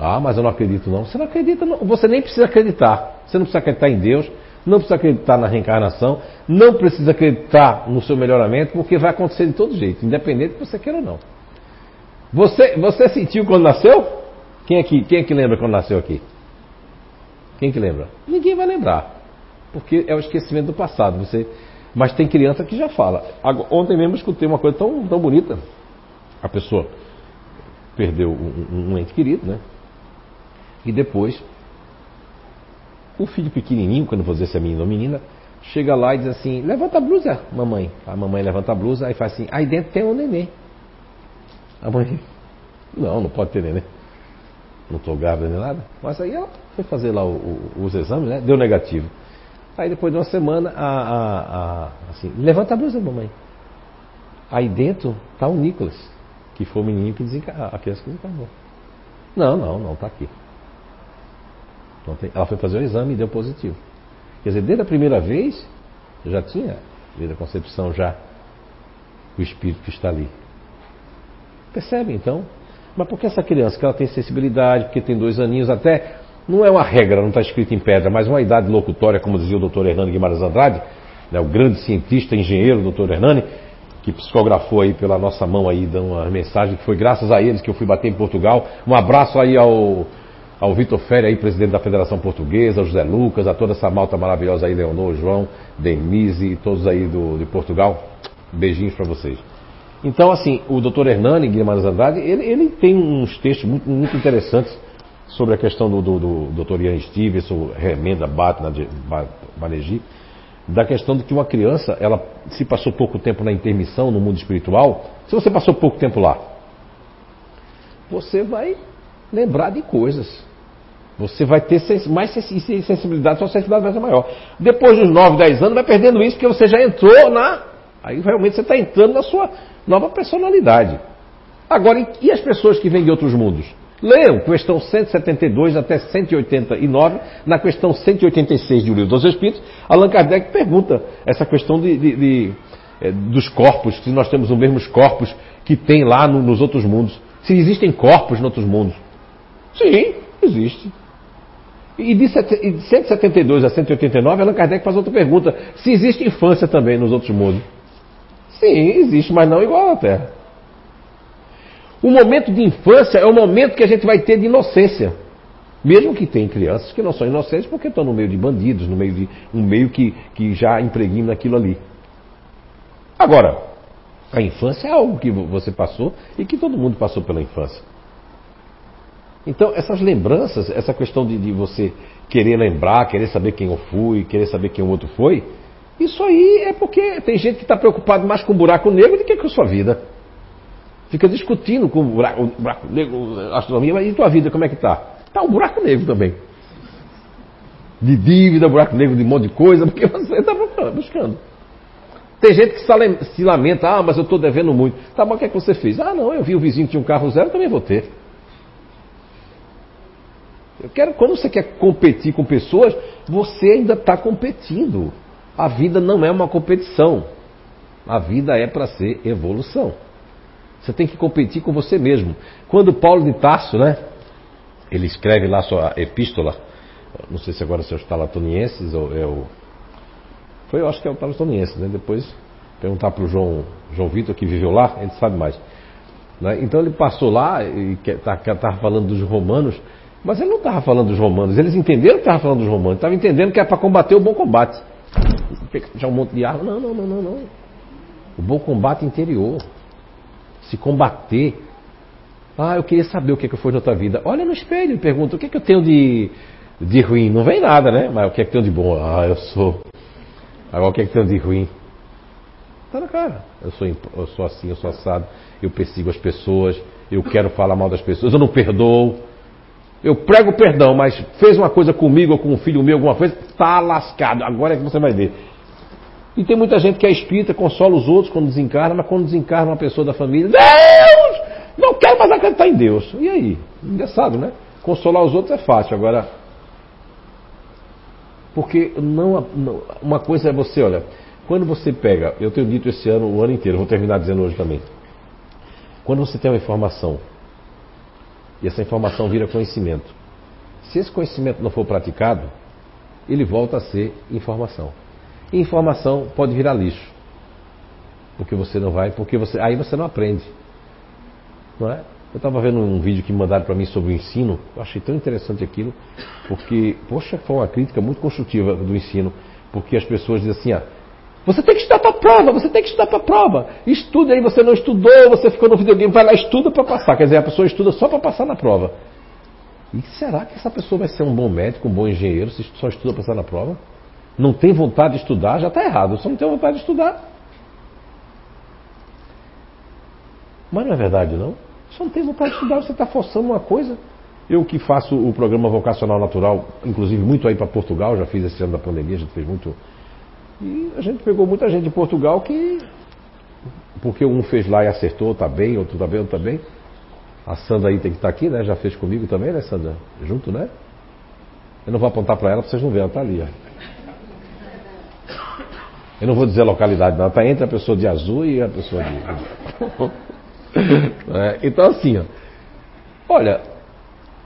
Ah, mas eu não acredito não. Você não acredita, não. você nem precisa acreditar. Você não precisa acreditar em Deus, não precisa acreditar na reencarnação, não precisa acreditar no seu melhoramento, porque vai acontecer de todo jeito, independente que você queira ou não. Você, você sentiu quando nasceu? Quem é, que, quem é que lembra quando nasceu aqui? Quem que lembra? Ninguém vai lembrar. Porque é o esquecimento do passado. Você, mas tem criança que já fala. Ontem mesmo escutei uma coisa tão, tão bonita. A pessoa perdeu um, um ente querido, né? E depois, o filho pequenininho, quando vou dizer se é menino ou menina, chega lá e diz assim, levanta a blusa, mamãe. A mamãe levanta a blusa e faz assim, aí dentro tem um neném. A mãe, não, não pode ter neném. Não estou grávida nem nada. Mas aí ela foi fazer lá o, o, os exames, né? Deu negativo. Aí depois de uma semana, a, a, a, assim, levanta a blusa, mamãe. Aí dentro está o Nicolas, que foi o menino que desencarnou, a criança que desencarnou. Não, não, não, está aqui. Tem, ela foi fazer o exame e deu positivo. Quer dizer, desde a primeira vez, já tinha, desde a concepção já, o espírito que está ali. Percebe então? Mas por que essa criança? Que ela tem sensibilidade, porque tem dois aninhos, até não é uma regra, não está escrito em pedra, mas uma idade locutória, como dizia o doutor Hernani Guimarães Andrade, né, o grande cientista, engenheiro, doutor Hernani, que psicografou aí pela nossa mão aí, dando uma mensagem que foi graças a eles que eu fui bater em Portugal. Um abraço aí ao, ao Vitor Ferre aí, presidente da Federação Portuguesa, ao José Lucas, a toda essa malta maravilhosa aí, Leonor, João, Denise e todos aí do, de Portugal. Beijinhos para vocês. Então, assim, o doutor Hernani Guimarães Andrade, ele, ele tem uns textos muito, muito interessantes sobre a questão do, do, do Dr. Ian Stevenson, Remenda Banerjee, da questão de que uma criança, ela se passou pouco tempo na intermissão no mundo espiritual, se você passou pouco tempo lá, você vai lembrar de coisas. Você vai ter mais sensibilidade, sua sensibilidade vai ser maior. Depois dos 9, 10 anos, vai perdendo isso porque você já entrou na. Aí realmente você está entrando na sua nova personalidade. Agora, e as pessoas que vêm de outros mundos? Leiam questão 172 até 189, na questão 186 de O Livro dos Espíritos, Allan Kardec pergunta essa questão de, de, de, é, dos corpos, se nós temos os mesmos corpos que tem lá no, nos outros mundos. Se existem corpos nos outros mundos. Sim, existe. E de 172 a 189, Allan Kardec faz outra pergunta: se existe infância também nos outros mundos? Sim, existe, mas não igual à Terra. O momento de infância é o momento que a gente vai ter de inocência. Mesmo que tem crianças que não são inocentes porque estão no meio de bandidos, no meio de um meio que, que já impregna aquilo ali. Agora, a infância é algo que você passou e que todo mundo passou pela infância. Então, essas lembranças, essa questão de, de você querer lembrar, querer saber quem eu fui, querer saber quem o outro foi, isso aí é porque tem gente que está preocupado mais com o buraco negro do que com a sua vida. Fica discutindo com o buraco, o buraco negro, astronomia, mas e tua vida, como é que está? Está um buraco negro também. De dívida, buraco negro de um monte de coisa, porque você está buscando. Tem gente que se lamenta, ah, mas eu estou devendo muito. Tá bom, o que é que você fez? Ah, não, eu vi o vizinho que tinha um carro zero, também vou ter. Eu quero, quando você quer competir com pessoas, você ainda está competindo. A vida não é uma competição. A vida é para ser evolução. Você tem que competir com você mesmo. Quando Paulo de Tarso, né? Ele escreve lá sua epístola, não sei se agora são os talatonienses ou é o. Foi, eu acho que é o talatoniense, né? Depois perguntar para o João, João Vitor que viveu lá, ele sabe mais. Né? Então ele passou lá e estava tá, falando dos romanos, mas ele não estava falando dos romanos, eles entenderam que estava falando dos romanos, estava entendendo que era para combater o bom combate. Já um monte de arma. Não, não, não, não, não. O bom combate interior se combater. Ah, eu queria saber o que, é que foi na tua vida. Olha no espelho e pergunta: o que, é que eu tenho de, de ruim? Não vem nada, né? Mas o que é que tenho de bom? Ah, eu sou. Agora o que é que tenho de ruim? Tá na cara. Eu sou, eu sou assim, eu sou assado. Eu persigo as pessoas. Eu quero falar mal das pessoas. Eu não perdoo. Eu prego perdão, mas fez uma coisa comigo ou com um filho meu, alguma coisa, tá lascado. Agora é que você vai ver. E tem muita gente que é espírita, consola os outros quando desencarna, mas quando desencarna uma pessoa da família, Deus! Não quero mais acreditar em Deus. E aí? Engraçado, né? Consolar os outros é fácil. Agora. Porque não, não, uma coisa é você, olha, quando você pega, eu tenho dito esse ano, o ano inteiro, vou terminar dizendo hoje também. Quando você tem uma informação, e essa informação vira conhecimento, se esse conhecimento não for praticado, ele volta a ser informação. E informação pode virar lixo. Porque você não vai, porque você, aí você não aprende. Não é? Eu estava vendo um vídeo que mandaram para mim sobre o ensino, eu achei tão interessante aquilo, porque, poxa, foi uma crítica muito construtiva do ensino, porque as pessoas dizem assim, ah, você tem que estudar para a prova, você tem que estudar para a prova. Estuda aí, você não estudou, você ficou no videogame, vai lá, estuda para passar. Quer dizer, a pessoa estuda só para passar na prova. E será que essa pessoa vai ser um bom médico, um bom engenheiro, se só estuda para passar na prova? não tem vontade de estudar, já está errado. Você não tem vontade de estudar. Mas não é verdade, não. Você não tem vontade de estudar, você está forçando uma coisa. Eu que faço o programa vocacional natural, inclusive muito aí para Portugal, já fiz esse ano da pandemia, gente fez muito. E a gente pegou muita gente de Portugal que. Porque um fez lá e acertou, está bem, outro está bem, outro está bem. A Sandra aí tem que estar tá aqui, né? Já fez comigo também, né, Sandra? Junto, né? Eu não vou apontar para ela para vocês não verem, ela está ali. Ó. Eu não vou dizer a localidade, não. Está entre a pessoa de azul e a pessoa de. é, então, assim, ó. olha,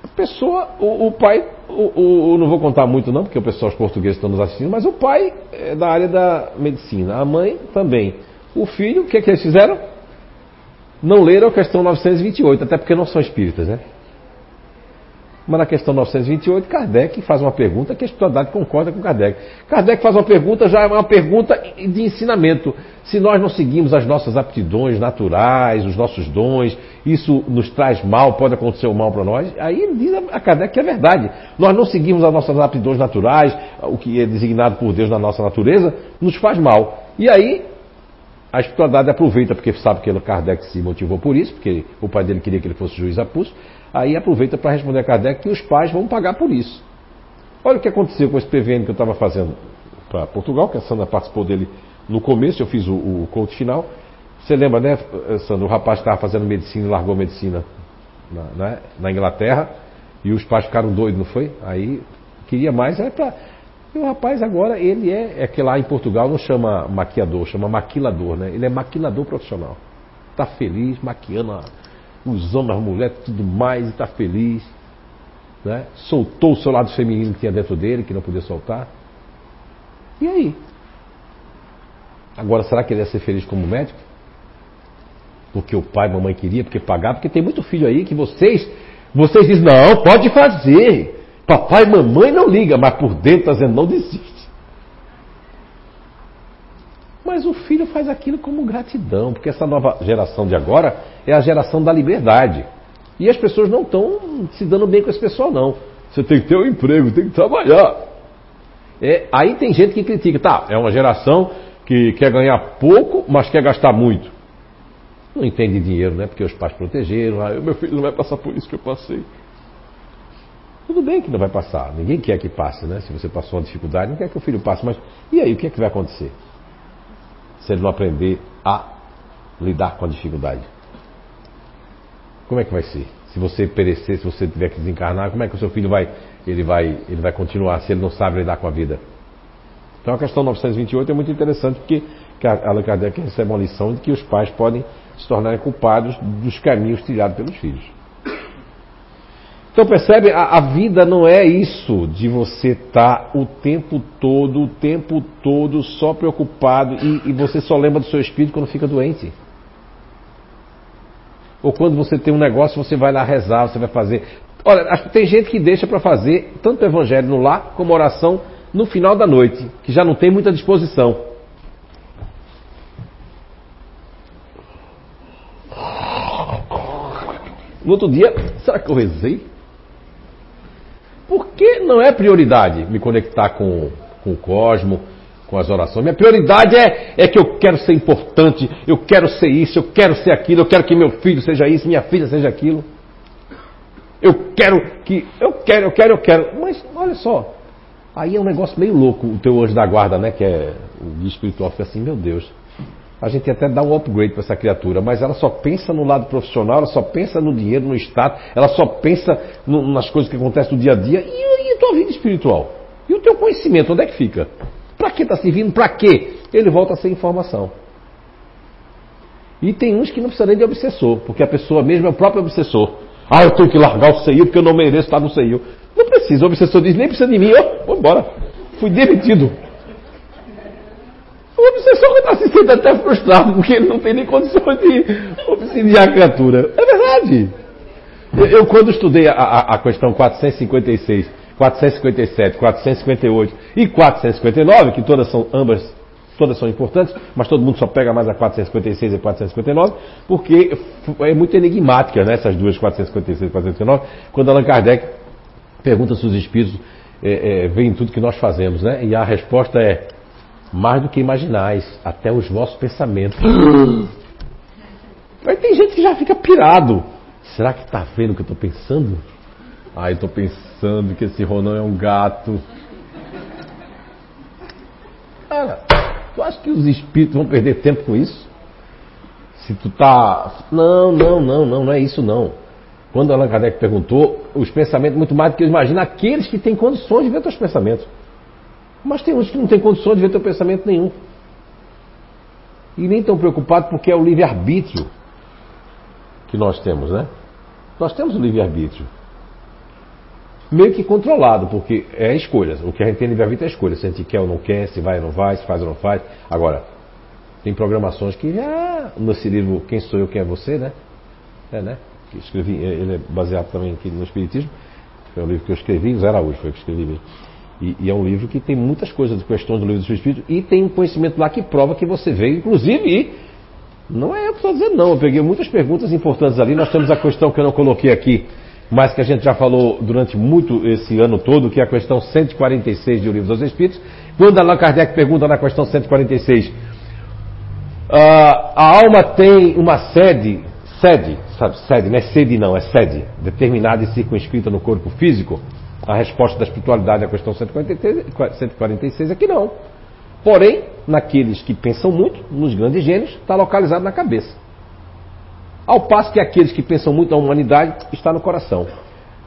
a pessoa, o, o pai, o, o, não vou contar muito não, porque o pessoal, os portugueses estão nos assistindo, mas o pai é da área da medicina, a mãe também. O filho, o que, é que eles fizeram? Não leram a questão 928, até porque não são espíritas, né? Mas na questão 928, Kardec faz uma pergunta que a espiritualidade concorda com Kardec. Kardec faz uma pergunta, já é uma pergunta de ensinamento. Se nós não seguimos as nossas aptidões naturais, os nossos dons, isso nos traz mal, pode acontecer o mal para nós. Aí ele diz a Kardec que é verdade. Nós não seguimos as nossas aptidões naturais, o que é designado por Deus na nossa natureza, nos faz mal. E aí a espiritualidade aproveita, porque sabe que Kardec se motivou por isso, porque o pai dele queria que ele fosse juiz a pulso Aí aproveita para responder a Kardec que os pais vão pagar por isso. Olha o que aconteceu com esse PVN que eu estava fazendo para Portugal, que a Sandra participou dele no começo, eu fiz o, o coach final. Você lembra, né, Sandra, o rapaz estava fazendo medicina e largou medicina na, né, na, Inglaterra, e os pais ficaram doidos, não foi? Aí queria mais, é para. E o rapaz agora, ele é, é que lá em Portugal não chama maquiador, chama maquilador, né? Ele é maquilador profissional. Está feliz, maquiando a os homens, as mulheres, tudo mais, e está feliz. Né? Soltou o seu lado feminino que tinha dentro dele, que não podia soltar. E aí? Agora, será que ele ia ser feliz como médico? Porque o pai e a mamãe queria, porque pagava, porque tem muito filho aí que vocês, vocês dizem, não, pode fazer. Papai e mamãe não liga, mas por dentro está dizendo, não desiste. Mas o filho faz aquilo como gratidão, porque essa nova geração de agora é a geração da liberdade. E as pessoas não estão se dando bem com esse pessoal, não. Você tem que ter um emprego, tem que trabalhar. É, aí tem gente que critica, tá, é uma geração que quer ganhar pouco, mas quer gastar muito. Não entende dinheiro, né? Porque os pais protegeram, ah, meu filho não vai passar por isso que eu passei. Tudo bem que não vai passar, ninguém quer que passe, né? Se você passou uma dificuldade, não quer que o filho passe, mas e aí, o que é que vai acontecer? Se ele não aprender a lidar com a dificuldade? Como é que vai ser? Se você perecer, se você tiver que desencarnar, como é que o seu filho vai, ele vai, ele vai continuar se ele não sabe lidar com a vida? Então a questão 928 é muito interessante porque Allan Kardec recebe uma lição de que os pais podem se tornarem culpados dos caminhos trilhados pelos filhos. Então percebe, a, a, vida não é isso de você estar tá o tempo todo, o tempo todo só preocupado e, e, você só lembra do seu espírito quando fica doente. Ou quando você tem um negócio, você vai lá rezar, você vai fazer. Olha, tem gente que deixa para fazer tanto o evangelho no lar como oração no final da noite, que já não tem muita disposição. No outro dia, será que eu rezei? Porque não é prioridade me conectar com, com o cosmo, com as orações. Minha prioridade é, é que eu quero ser importante, eu quero ser isso, eu quero ser aquilo, eu quero que meu filho seja isso, minha filha seja aquilo. Eu quero que. Eu quero, eu quero, eu quero. Mas olha só. Aí é um negócio meio louco o teu anjo da guarda, né? Que é o guia espiritual, fica assim, meu Deus a gente até dá um upgrade para essa criatura, mas ela só pensa no lado profissional, ela só pensa no dinheiro, no status, ela só pensa no, nas coisas que acontecem no dia a dia. E, e a tua vida espiritual? E o teu conhecimento, onde é que fica? Para que está servindo? Para quê? Ele volta a ser informação. E tem uns que não precisam nem de obsessor, porque a pessoa mesmo é o próprio obsessor. Ah, eu tenho que largar o CEIU porque eu não mereço estar no CEIU. Não precisa, o obsessor diz, nem precisa de mim, ó, vou embora. Fui demitido. O obsessor está se sentindo até frustrado, porque ele não tem nem condições de obsidiar a criatura. É verdade. Eu, eu quando estudei a, a, a, questão 456, 457, 458 e 459, que todas são ambas, todas são importantes, mas todo mundo só pega mais a 456 e 459, porque é muito enigmática, né, essas duas 456 e 459, quando Allan Kardec pergunta se os espíritos é, é, vem em tudo que nós fazemos, né? E a resposta é mais do que imaginais, até os vossos pensamentos. Mas tem gente que já fica pirado. Será que está vendo o que eu estou pensando? Ah, eu estou pensando que esse Ronão é um gato. Cara, tu acha que os espíritos vão perder tempo com isso? Se tu tá. Não, não, não, não, não é isso não. Quando Allan Kardec perguntou, os pensamentos, muito mais do que eu imagino, aqueles que têm condições de ver teus pensamentos. Mas tem uns que não têm condições de ver teu pensamento nenhum. E nem tão preocupado porque é o livre-arbítrio que nós temos, né? Nós temos o livre-arbítrio. Meio que controlado, porque é escolha. O que a gente tem livre-arbítrio é escolha. Se a gente quer ou não quer, se vai ou não vai, se faz ou não faz. Agora, tem programações que já. Nesse livro Quem Sou Eu, Quem é Você, né? É, né? Que escrevi, ele é baseado também aqui no Espiritismo. Foi um livro que eu escrevi, Zé Araújo foi o que escrevi mesmo. E, e, é um livro que tem muitas coisas de questões do livro do Espírito e tem um conhecimento lá que prova que você veio, inclusive, não é eu que estou dizendo não, eu peguei muitas perguntas importantes ali. Nós temos a questão que eu não coloquei aqui, mas que a gente já falou durante muito esse ano todo, que é a questão 146 do Livro dos Espíritos. Quando Allan Kardec pergunta na questão 146, uh, ah, a alma tem uma sede, sede, sabe, sede, não é sede não, é sede, determinada e circunscrita no corpo físico? A resposta da espiritualidade à questão 146, 146 é que não. Porém, naqueles que pensam muito, nos grandes gênios, está localizado na cabeça. Ao passo que aqueles que pensam muito na humanidade está no coração.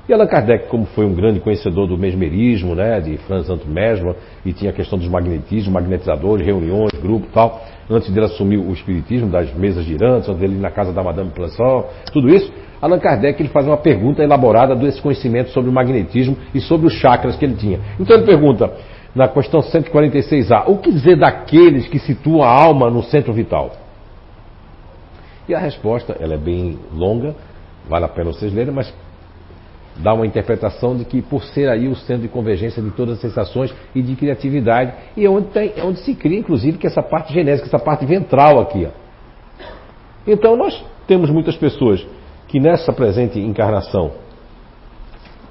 E Allan Kardec, como foi um grande conhecedor do mesmerismo, né, de Franz Anton Mesmer, e tinha a questão dos magnetismos, magnetizadores, reuniões, grupo tal, antes dele assumir o espiritismo, das mesas girantes, antes dele ir na casa da Madame Plançon, tudo isso, Allan Kardec ele faz uma pergunta elaborada desse conhecimento sobre o magnetismo e sobre os chakras que ele tinha. Então ele pergunta, na questão 146A, o que dizer daqueles que situam a alma no centro vital? E a resposta, ela é bem longa, vale a pena vocês lerem, mas dá uma interpretação de que por ser aí o centro de convergência de todas as sensações e de criatividade, e é onde, tem, é onde se cria, inclusive, que essa parte genésica, essa parte ventral aqui. Ó. Então nós temos muitas pessoas que nessa presente encarnação,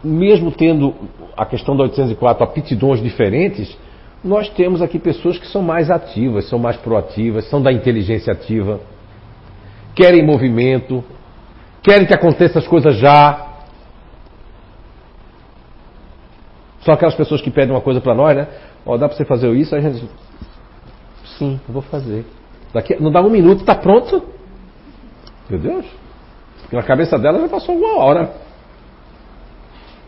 mesmo tendo a questão da 804 aptidões diferentes, nós temos aqui pessoas que são mais ativas, são mais proativas, são da inteligência ativa, querem movimento, querem que aconteça as coisas já, São aquelas pessoas que pedem uma coisa para nós, né? Ó, oh, dá para você fazer isso? Aí a gente sim, vou fazer. Daqui, não dá um minuto, está pronto? Meu Deus. Na cabeça dela já passou uma hora.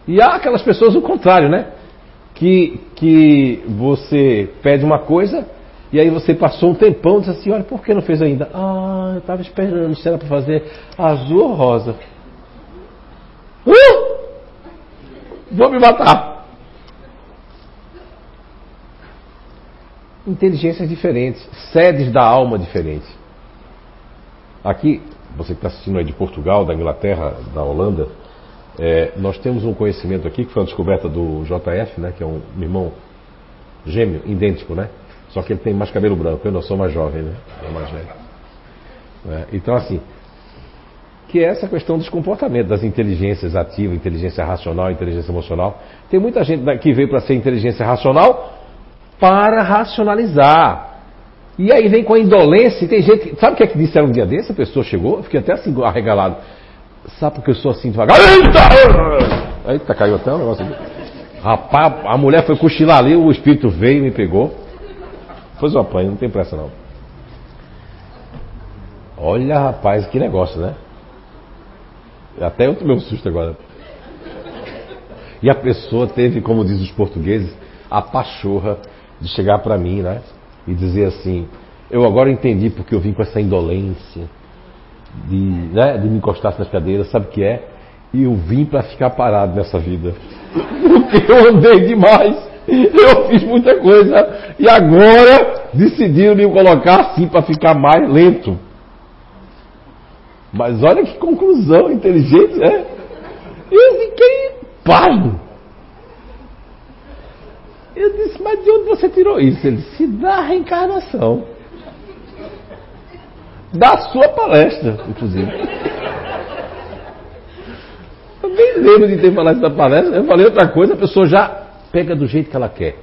E há aquelas pessoas o contrário, né? Que, que você pede uma coisa e aí você passou um tempão e diz assim, olha, por que não fez ainda? Ah, eu estava esperando, se era para fazer azul ou rosa. Uh! Vou me matar. Inteligências diferentes, sedes da alma diferentes. Aqui, você que está assistindo aí de Portugal, da Inglaterra, da Holanda, é, nós temos um conhecimento aqui que foi uma descoberta do JF, né, que é um irmão gêmeo, idêntico, né? Só que ele tem mais cabelo branco, eu não sou mais jovem, né? Eu mais velho. É, então, assim, que é essa questão dos comportamentos, das inteligências ativas, inteligência racional, inteligência emocional. Tem muita gente que veio para ser inteligência racional, para racionalizar. E aí vem com a indolência, e tem gente. Sabe o que é que disseram um dia desse? A pessoa chegou, eu fiquei até assim arregalado. Sabe porque eu sou assim devagar? Eita! Eita, caiu até um negócio aqui. Rapaz, a mulher foi cochilar ali, o espírito veio e me pegou. Foi o apanho, não tem pressa não. Olha, rapaz, que negócio, né? Até eu tomei um susto agora. E a pessoa teve, como diz os portugueses, a pachorra de chegar para mim, né? E dizer assim: eu agora entendi porque eu vim com essa indolência de, né, de me encostar nas cadeiras, sabe o que é? E eu vim para ficar parado nessa vida. Porque eu andei demais, eu fiz muita coisa e agora decidiram me colocar assim para ficar mais lento. Mas olha que conclusão inteligente, né? Eu fiquei pasmo. Eu disse, mas de onde você tirou isso? Ele disse, da reencarnação. Da sua palestra, inclusive. Eu nem lembro de ter falado essa palestra. Eu falei outra coisa, a pessoa já pega do jeito que ela quer.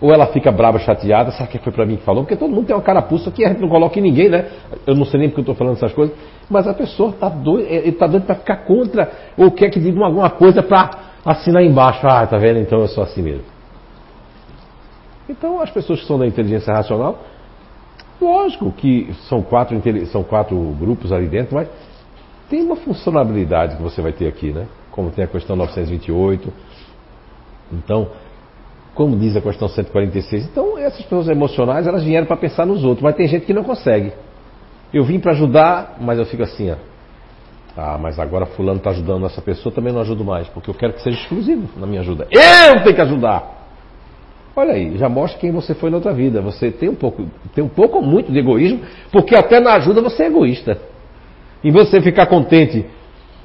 Ou ela fica brava, chateada, sabe que foi para mim que falou? Porque todo mundo tem uma carapuça que a gente não coloca em ninguém, né? Eu não sei nem porque eu estou falando essas coisas, mas a pessoa está doida, ele está doido para ficar contra, ou quer que diga alguma coisa para assinar embaixo. Ah, tá vendo? Então eu sou assim mesmo. Então as pessoas que são da inteligência racional, lógico que são quatro, são quatro grupos ali dentro, mas tem uma funcionalidade que você vai ter aqui, né? Como tem a questão 928. Então, como diz a questão 146. Então, essas pessoas emocionais, elas vieram para pensar nos outros, mas tem gente que não consegue. Eu vim para ajudar, mas eu fico assim, ó. Ah, mas agora fulano está ajudando essa pessoa, também não ajudo mais, porque eu quero que seja exclusivo na minha ajuda. Eu tenho que ajudar! Olha aí, já mostra quem você foi na outra vida. Você tem um pouco, tem um pouco ou muito de egoísmo, porque até na ajuda você é egoísta. Em vez de você ficar contente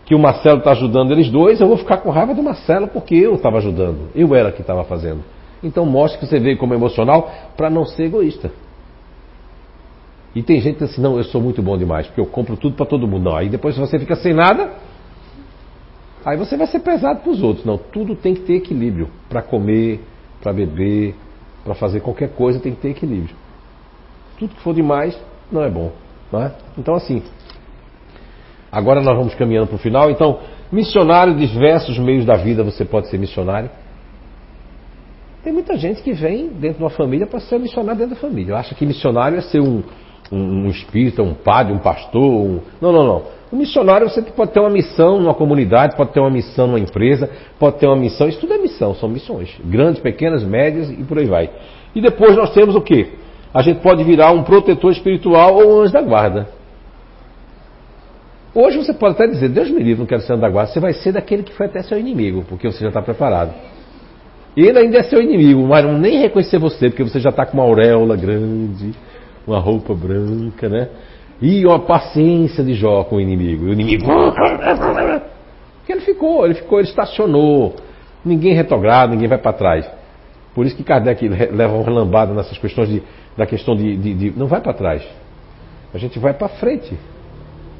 que o Marcelo está ajudando eles dois, eu vou ficar com raiva do Marcelo porque eu estava ajudando. Eu era que estava fazendo. Então mostre que você veio como emocional para não ser egoísta. E tem gente que diz assim, não, eu sou muito bom demais, porque eu compro tudo para todo mundo. Não, aí depois você fica sem nada, aí você vai ser pesado para os outros. Não, tudo tem que ter equilíbrio. Para comer, para beber, para fazer qualquer coisa tem que ter equilíbrio. Tudo que for demais não é bom. Não é? Então assim, agora nós vamos caminhando para o final. Então, missionário, diversos meios da vida você pode ser missionário. Tem muita gente que vem dentro de uma família para ser missionário dentro da família. Acha que missionário é ser um, um, espírita, um padre, um pastor. Um... Não, não, não. O missionário você pode ter uma missão numa comunidade, pode ter uma missão numa empresa, pode ter uma missão. Isso tudo é missão, são missões. Grandes, pequenas, médias e por aí vai. E depois nós temos o quê? A gente pode virar um protetor espiritual ou um anjo da guarda. Hoje você pode até dizer, Deus me livre, não quero ser anjo da guarda. Você vai ser daquele que foi até seu inimigo, porque você já está preparado. Ele ainda é seu inimigo, mas não nem reconhecer você, porque você já está com uma auréola grande, uma roupa branca, né? E uma paciência de Jó com o inimigo. E o inimigo. Porque ele ficou, ele ficou, ele estacionou. Ninguém retrograda, ninguém vai para trás. Por isso que Kardec leva uma lambada nessas questões de, da questão de, de, de não vai para trás. A gente vai para frente.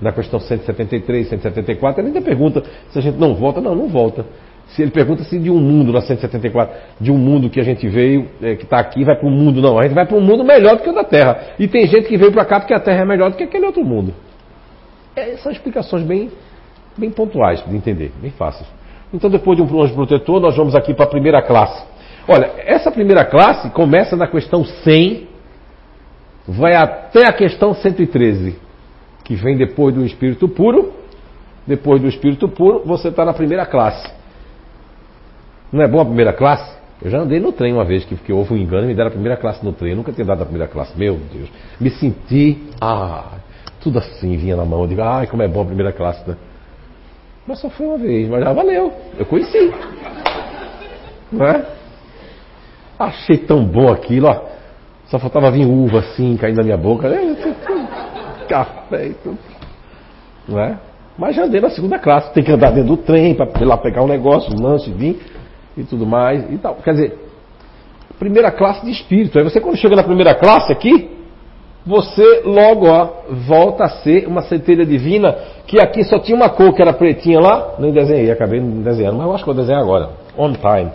Na questão 173, 174, ele ainda pergunta se a gente não volta. Não, não volta. Se ele pergunta se de um mundo, na 174, de um mundo que a gente veio, é, que está aqui, vai para um mundo, não. A gente vai para um mundo melhor do que o da Terra. E tem gente que veio para cá porque a Terra é melhor do que aquele outro mundo. É, são explicações bem, bem pontuais de entender, bem fáceis. Então, depois de um anjo protetor, nós vamos aqui para a primeira classe. Olha, essa primeira classe começa na questão 100, vai até a questão 113, que vem depois do espírito puro. Depois do espírito puro, você está na primeira classe. Não é bom a primeira classe? Eu já andei no trem uma vez que, que houve um engano e me deram a primeira classe no trem. Eu nunca tinha dado a primeira classe. Meu Deus. Me senti. Ah, tudo assim vinha na mão. Eu digo, ai, como é bom a primeira classe, né? Mas só foi uma vez, mas já valeu. Eu conheci. Não é? Achei tão bom aquilo, ó. Só faltava vir uva assim, caindo na minha boca. Café e tudo. Não é? Mas já andei na segunda classe. Tem que andar dentro do trem para lá pegar um negócio, um lanche, vir e tudo mais e tal. Quer dizer, primeira classe de espírito. Aí você quando chega na primeira classe aqui, você logo ó, volta a ser uma centelha divina que aqui só tinha uma cor que era pretinha lá, nem desenhei, acabei não desenhando, mas eu acho que vou desenhar agora, on time.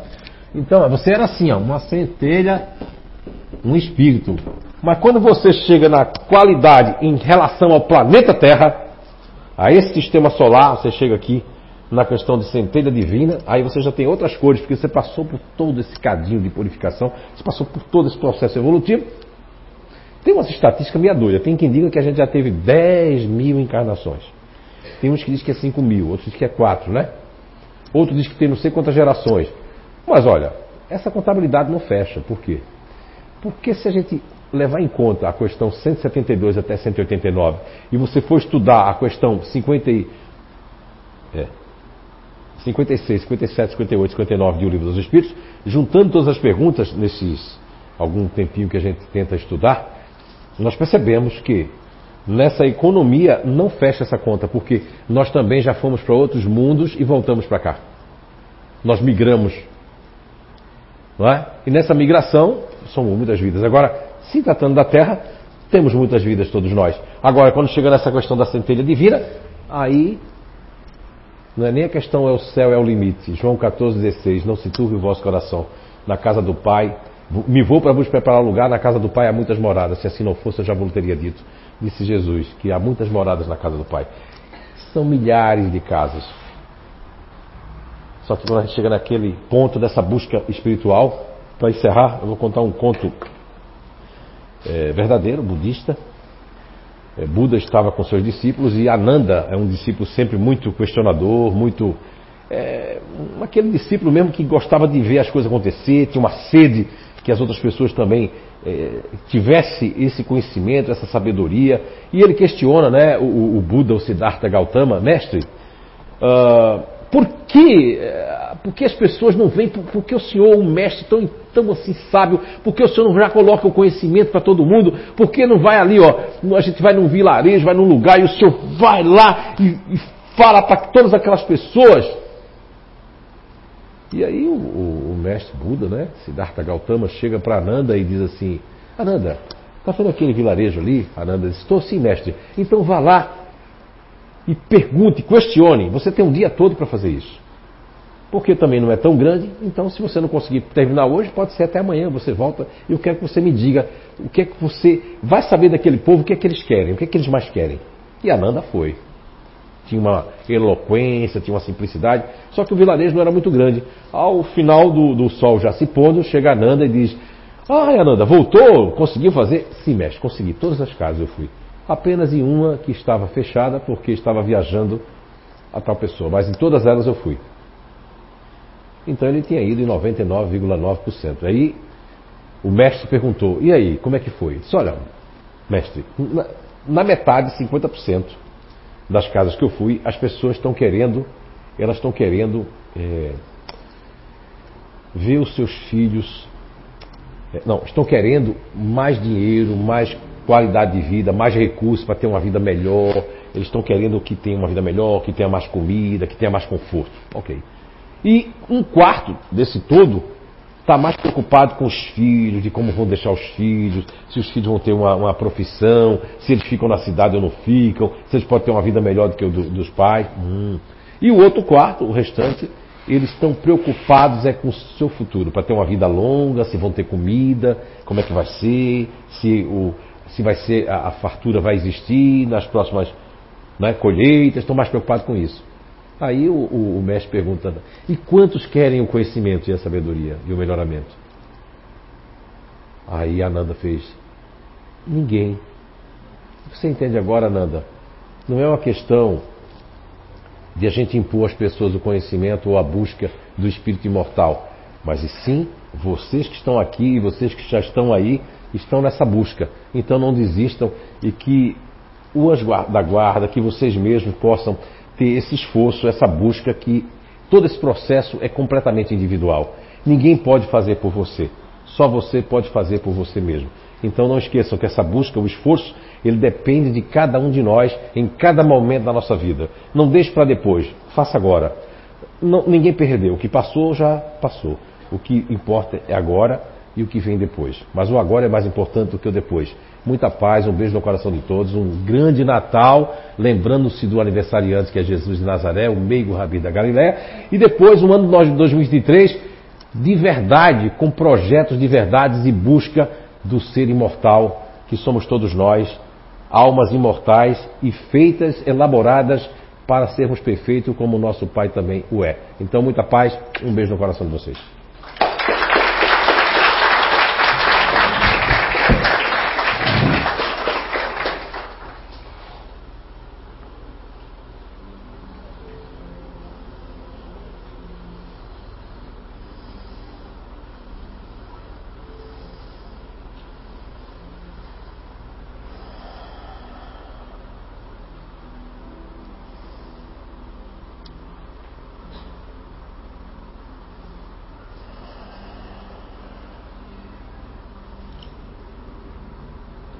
Então, você era assim, ó, uma centelha, um espírito. Mas quando você chega na qualidade em relação ao planeta Terra, a esse sistema solar, você chega aqui, na questão de centelha divina, aí você já tem outras cores, porque você passou por todo esse cadinho de purificação, você passou por todo esse processo evolutivo. Tem umas estatísticas meia doida. Tem quem diga que a gente já teve 10 mil encarnações. Tem uns que dizem que é 5 mil, outros dizem que é 4, né? Outro diz que tem não sei quantas gerações. Mas olha, essa contabilidade não fecha. Por quê? Porque se a gente levar em conta a questão 172 até 189 e você for estudar a questão 50 e, é, 56, 57, 58, 59 de O Livro dos Espíritos, juntando todas as perguntas nesses algum tempinho que a gente tenta estudar, nós percebemos que nessa economia não fecha essa conta, porque nós também já fomos para outros mundos e voltamos para cá. Nós migramos. Não é? E nessa migração somos muitas vidas. Agora, se tratando da Terra, temos muitas vidas todos nós. Agora, quando chega nessa questão da centelha divina, aí Não é nem a questão é o céu, é o limite. João 14,16. Não se turbe o vosso coração. Na casa do Pai. Me vou para vos preparar lugar. Na casa do Pai há muitas moradas. Se assim não fosse, eu já vos teria dito. Disse Jesus que há muitas moradas na casa do Pai. São milhares de casas. Só que quando a gente chega naquele ponto dessa busca espiritual, para encerrar, eu vou contar um conto é, verdadeiro, budista. É, Buda estava com seus discípulos e Ananda é um discípulo sempre muito questionador, muito. É, aquele discípulo mesmo que gostava de ver as coisas acontecer, tinha uma sede que as outras pessoas também é, tivesse esse conhecimento, essa sabedoria. E ele questiona, né, o, o Buda, o Siddhartha Gautama, mestre, uh, por que, é, por que as pessoas não vêm? Por, por que o senhor, o mestre, tão, tão assim sábio? Por que o senhor não já coloca o conhecimento para todo mundo? Por que não vai ali, ó? A gente vai num vilarejo, vai num lugar e o senhor vai lá e, e fala para todas aquelas pessoas? E aí o, o, o, mestre Buda, né, Siddhartha Gautama, chega para Ananda e diz assim: Ananda, está vendo aquele vilarejo ali? Ananda diz: Estou sim, mestre. Então vá lá e pergunte, questione. Você tem um dia todo para fazer isso. Porque também não é tão grande, então se você não conseguir terminar hoje, pode ser até amanhã, você volta e eu quero que você me diga o que é que você vai saber daquele povo, o que é que eles querem, o que é que eles mais querem. E Ananda foi. Tinha uma eloquência, tinha uma simplicidade, só que o vilarejo não era muito grande. Ao final do, do sol já se pondo, chega Ananda e diz: Ah, Ananda, voltou? Conseguiu fazer? Sim, mestre, consegui. Todas as casas eu fui apenas em uma que estava fechada porque estava viajando a tal pessoa, mas em todas elas eu fui. Então ele tinha ido em 99,9%. Aí o mestre perguntou: E aí, como é que foi? Disse: Olha, mestre, na, na metade, 50% das casas que eu fui, as pessoas estão querendo, elas estão querendo é, ver os seus filhos. É, não, estão querendo mais dinheiro, mais qualidade de vida, mais recursos para ter uma vida melhor. Eles estão querendo que tenha uma vida melhor, que tenha mais comida, que tenha mais conforto. Ok. E um quarto desse todo está mais preocupado com os filhos, de como vão deixar os filhos, se os filhos vão ter uma, uma, profissão, se eles ficam na cidade ou não ficam, se eles podem ter uma vida melhor do que o do, dos pais. Hum. E o outro quarto, o restante, eles estão preocupados é com o seu futuro, para ter uma vida longa, se vão ter comida, como é que vai ser, se o, se vai ser a, a fartura vai existir nas próximas né, colheitas, estão mais preocupados com isso. Aí o, o, o, mestre pergunta: e quantos querem o conhecimento e a sabedoria e o melhoramento? Aí Ananda fez: ninguém. Você entende agora, Ananda? Não é uma questão de a gente impor às pessoas o conhecimento ou a busca do espírito imortal, mas e sim vocês que estão aqui e vocês que já estão aí estão nessa busca. Então não desistam e que o anjo da guarda, que vocês mesmos possam ter esse esforço, essa busca que todo esse processo é completamente individual. Ninguém pode fazer por você. Só você pode fazer por você mesmo. Então não esqueçam que essa busca, o esforço, ele depende de cada um de nós em cada momento da nossa vida. Não deixe para depois, faça agora. Não, ninguém perdeu. O que passou já passou. O que importa é agora e o que vem depois. Mas o agora é mais importante do que o depois. Muita paz, um beijo no coração de todos, um grande Natal, lembrando-se do aniversariante que é Jesus de Nazaré, o meigo Rabi da Galiléia, e depois um ano de 2023 de verdade, com projetos de verdades e busca do ser imortal que somos todos nós, almas imortais e feitas, elaboradas para sermos perfeitos como o nosso Pai também o é. Então, muita paz, um beijo no coração de vocês.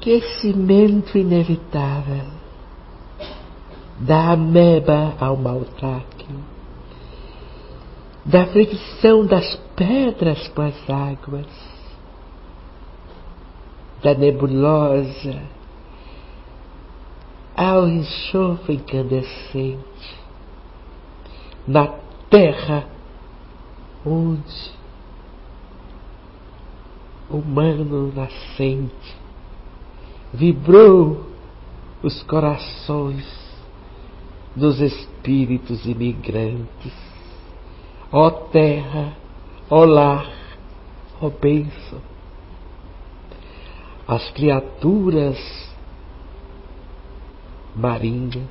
Aquecimento inevitável. Da ameba ao maltraque, da fricção das pedras com as águas, da nebulosa ao enxofre incandescente, na terra onde o humano nascente vibrou os corações dos espíritos imigrantes. Ó terra, ó lar, ó bênção. As criaturas marinhas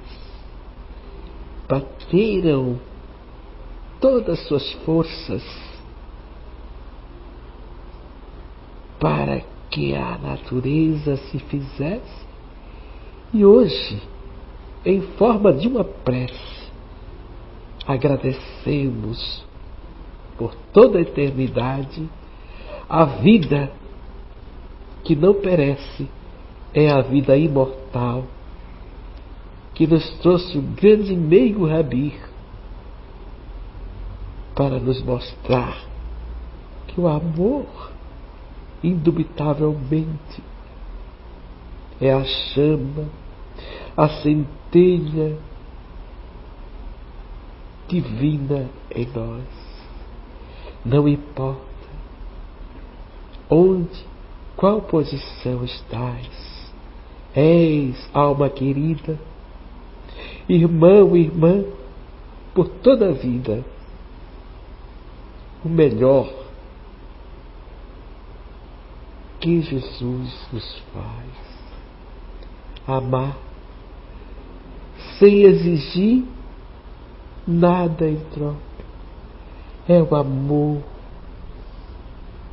bateram todas suas forças para que a natureza se fizesse. E hoje, em forma de uma prece, agradecemos por toda a eternidade a vida que não perece, é a vida imortal que nos trouxe o grande meio Rabir para nos mostrar que o amor, indubitavelmente, é a chama, a centelha divina em nós. Não importa onde, qual posição estás, és, alma querida, irmão, irmã, por toda a vida, o melhor que Jesus nos faz. Amar sem exigir nada em troca. É o amor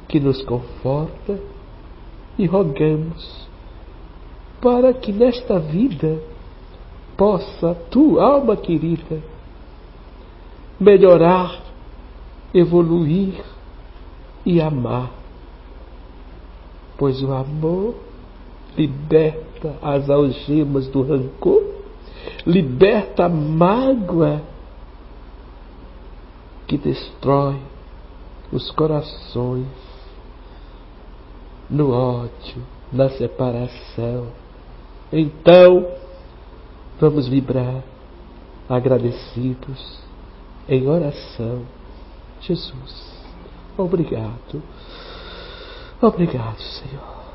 que nos conforta e rogamos para que nesta vida possa tu, alma querida, melhorar, evoluir e amar. Pois o amor liberta as algemas do rancor, liberta a mágoa que destrói os corações no ódio, na separação. Então, Vamos vibrar agradecidos em oração. Jesus, obrigado. Obrigado, Senhor.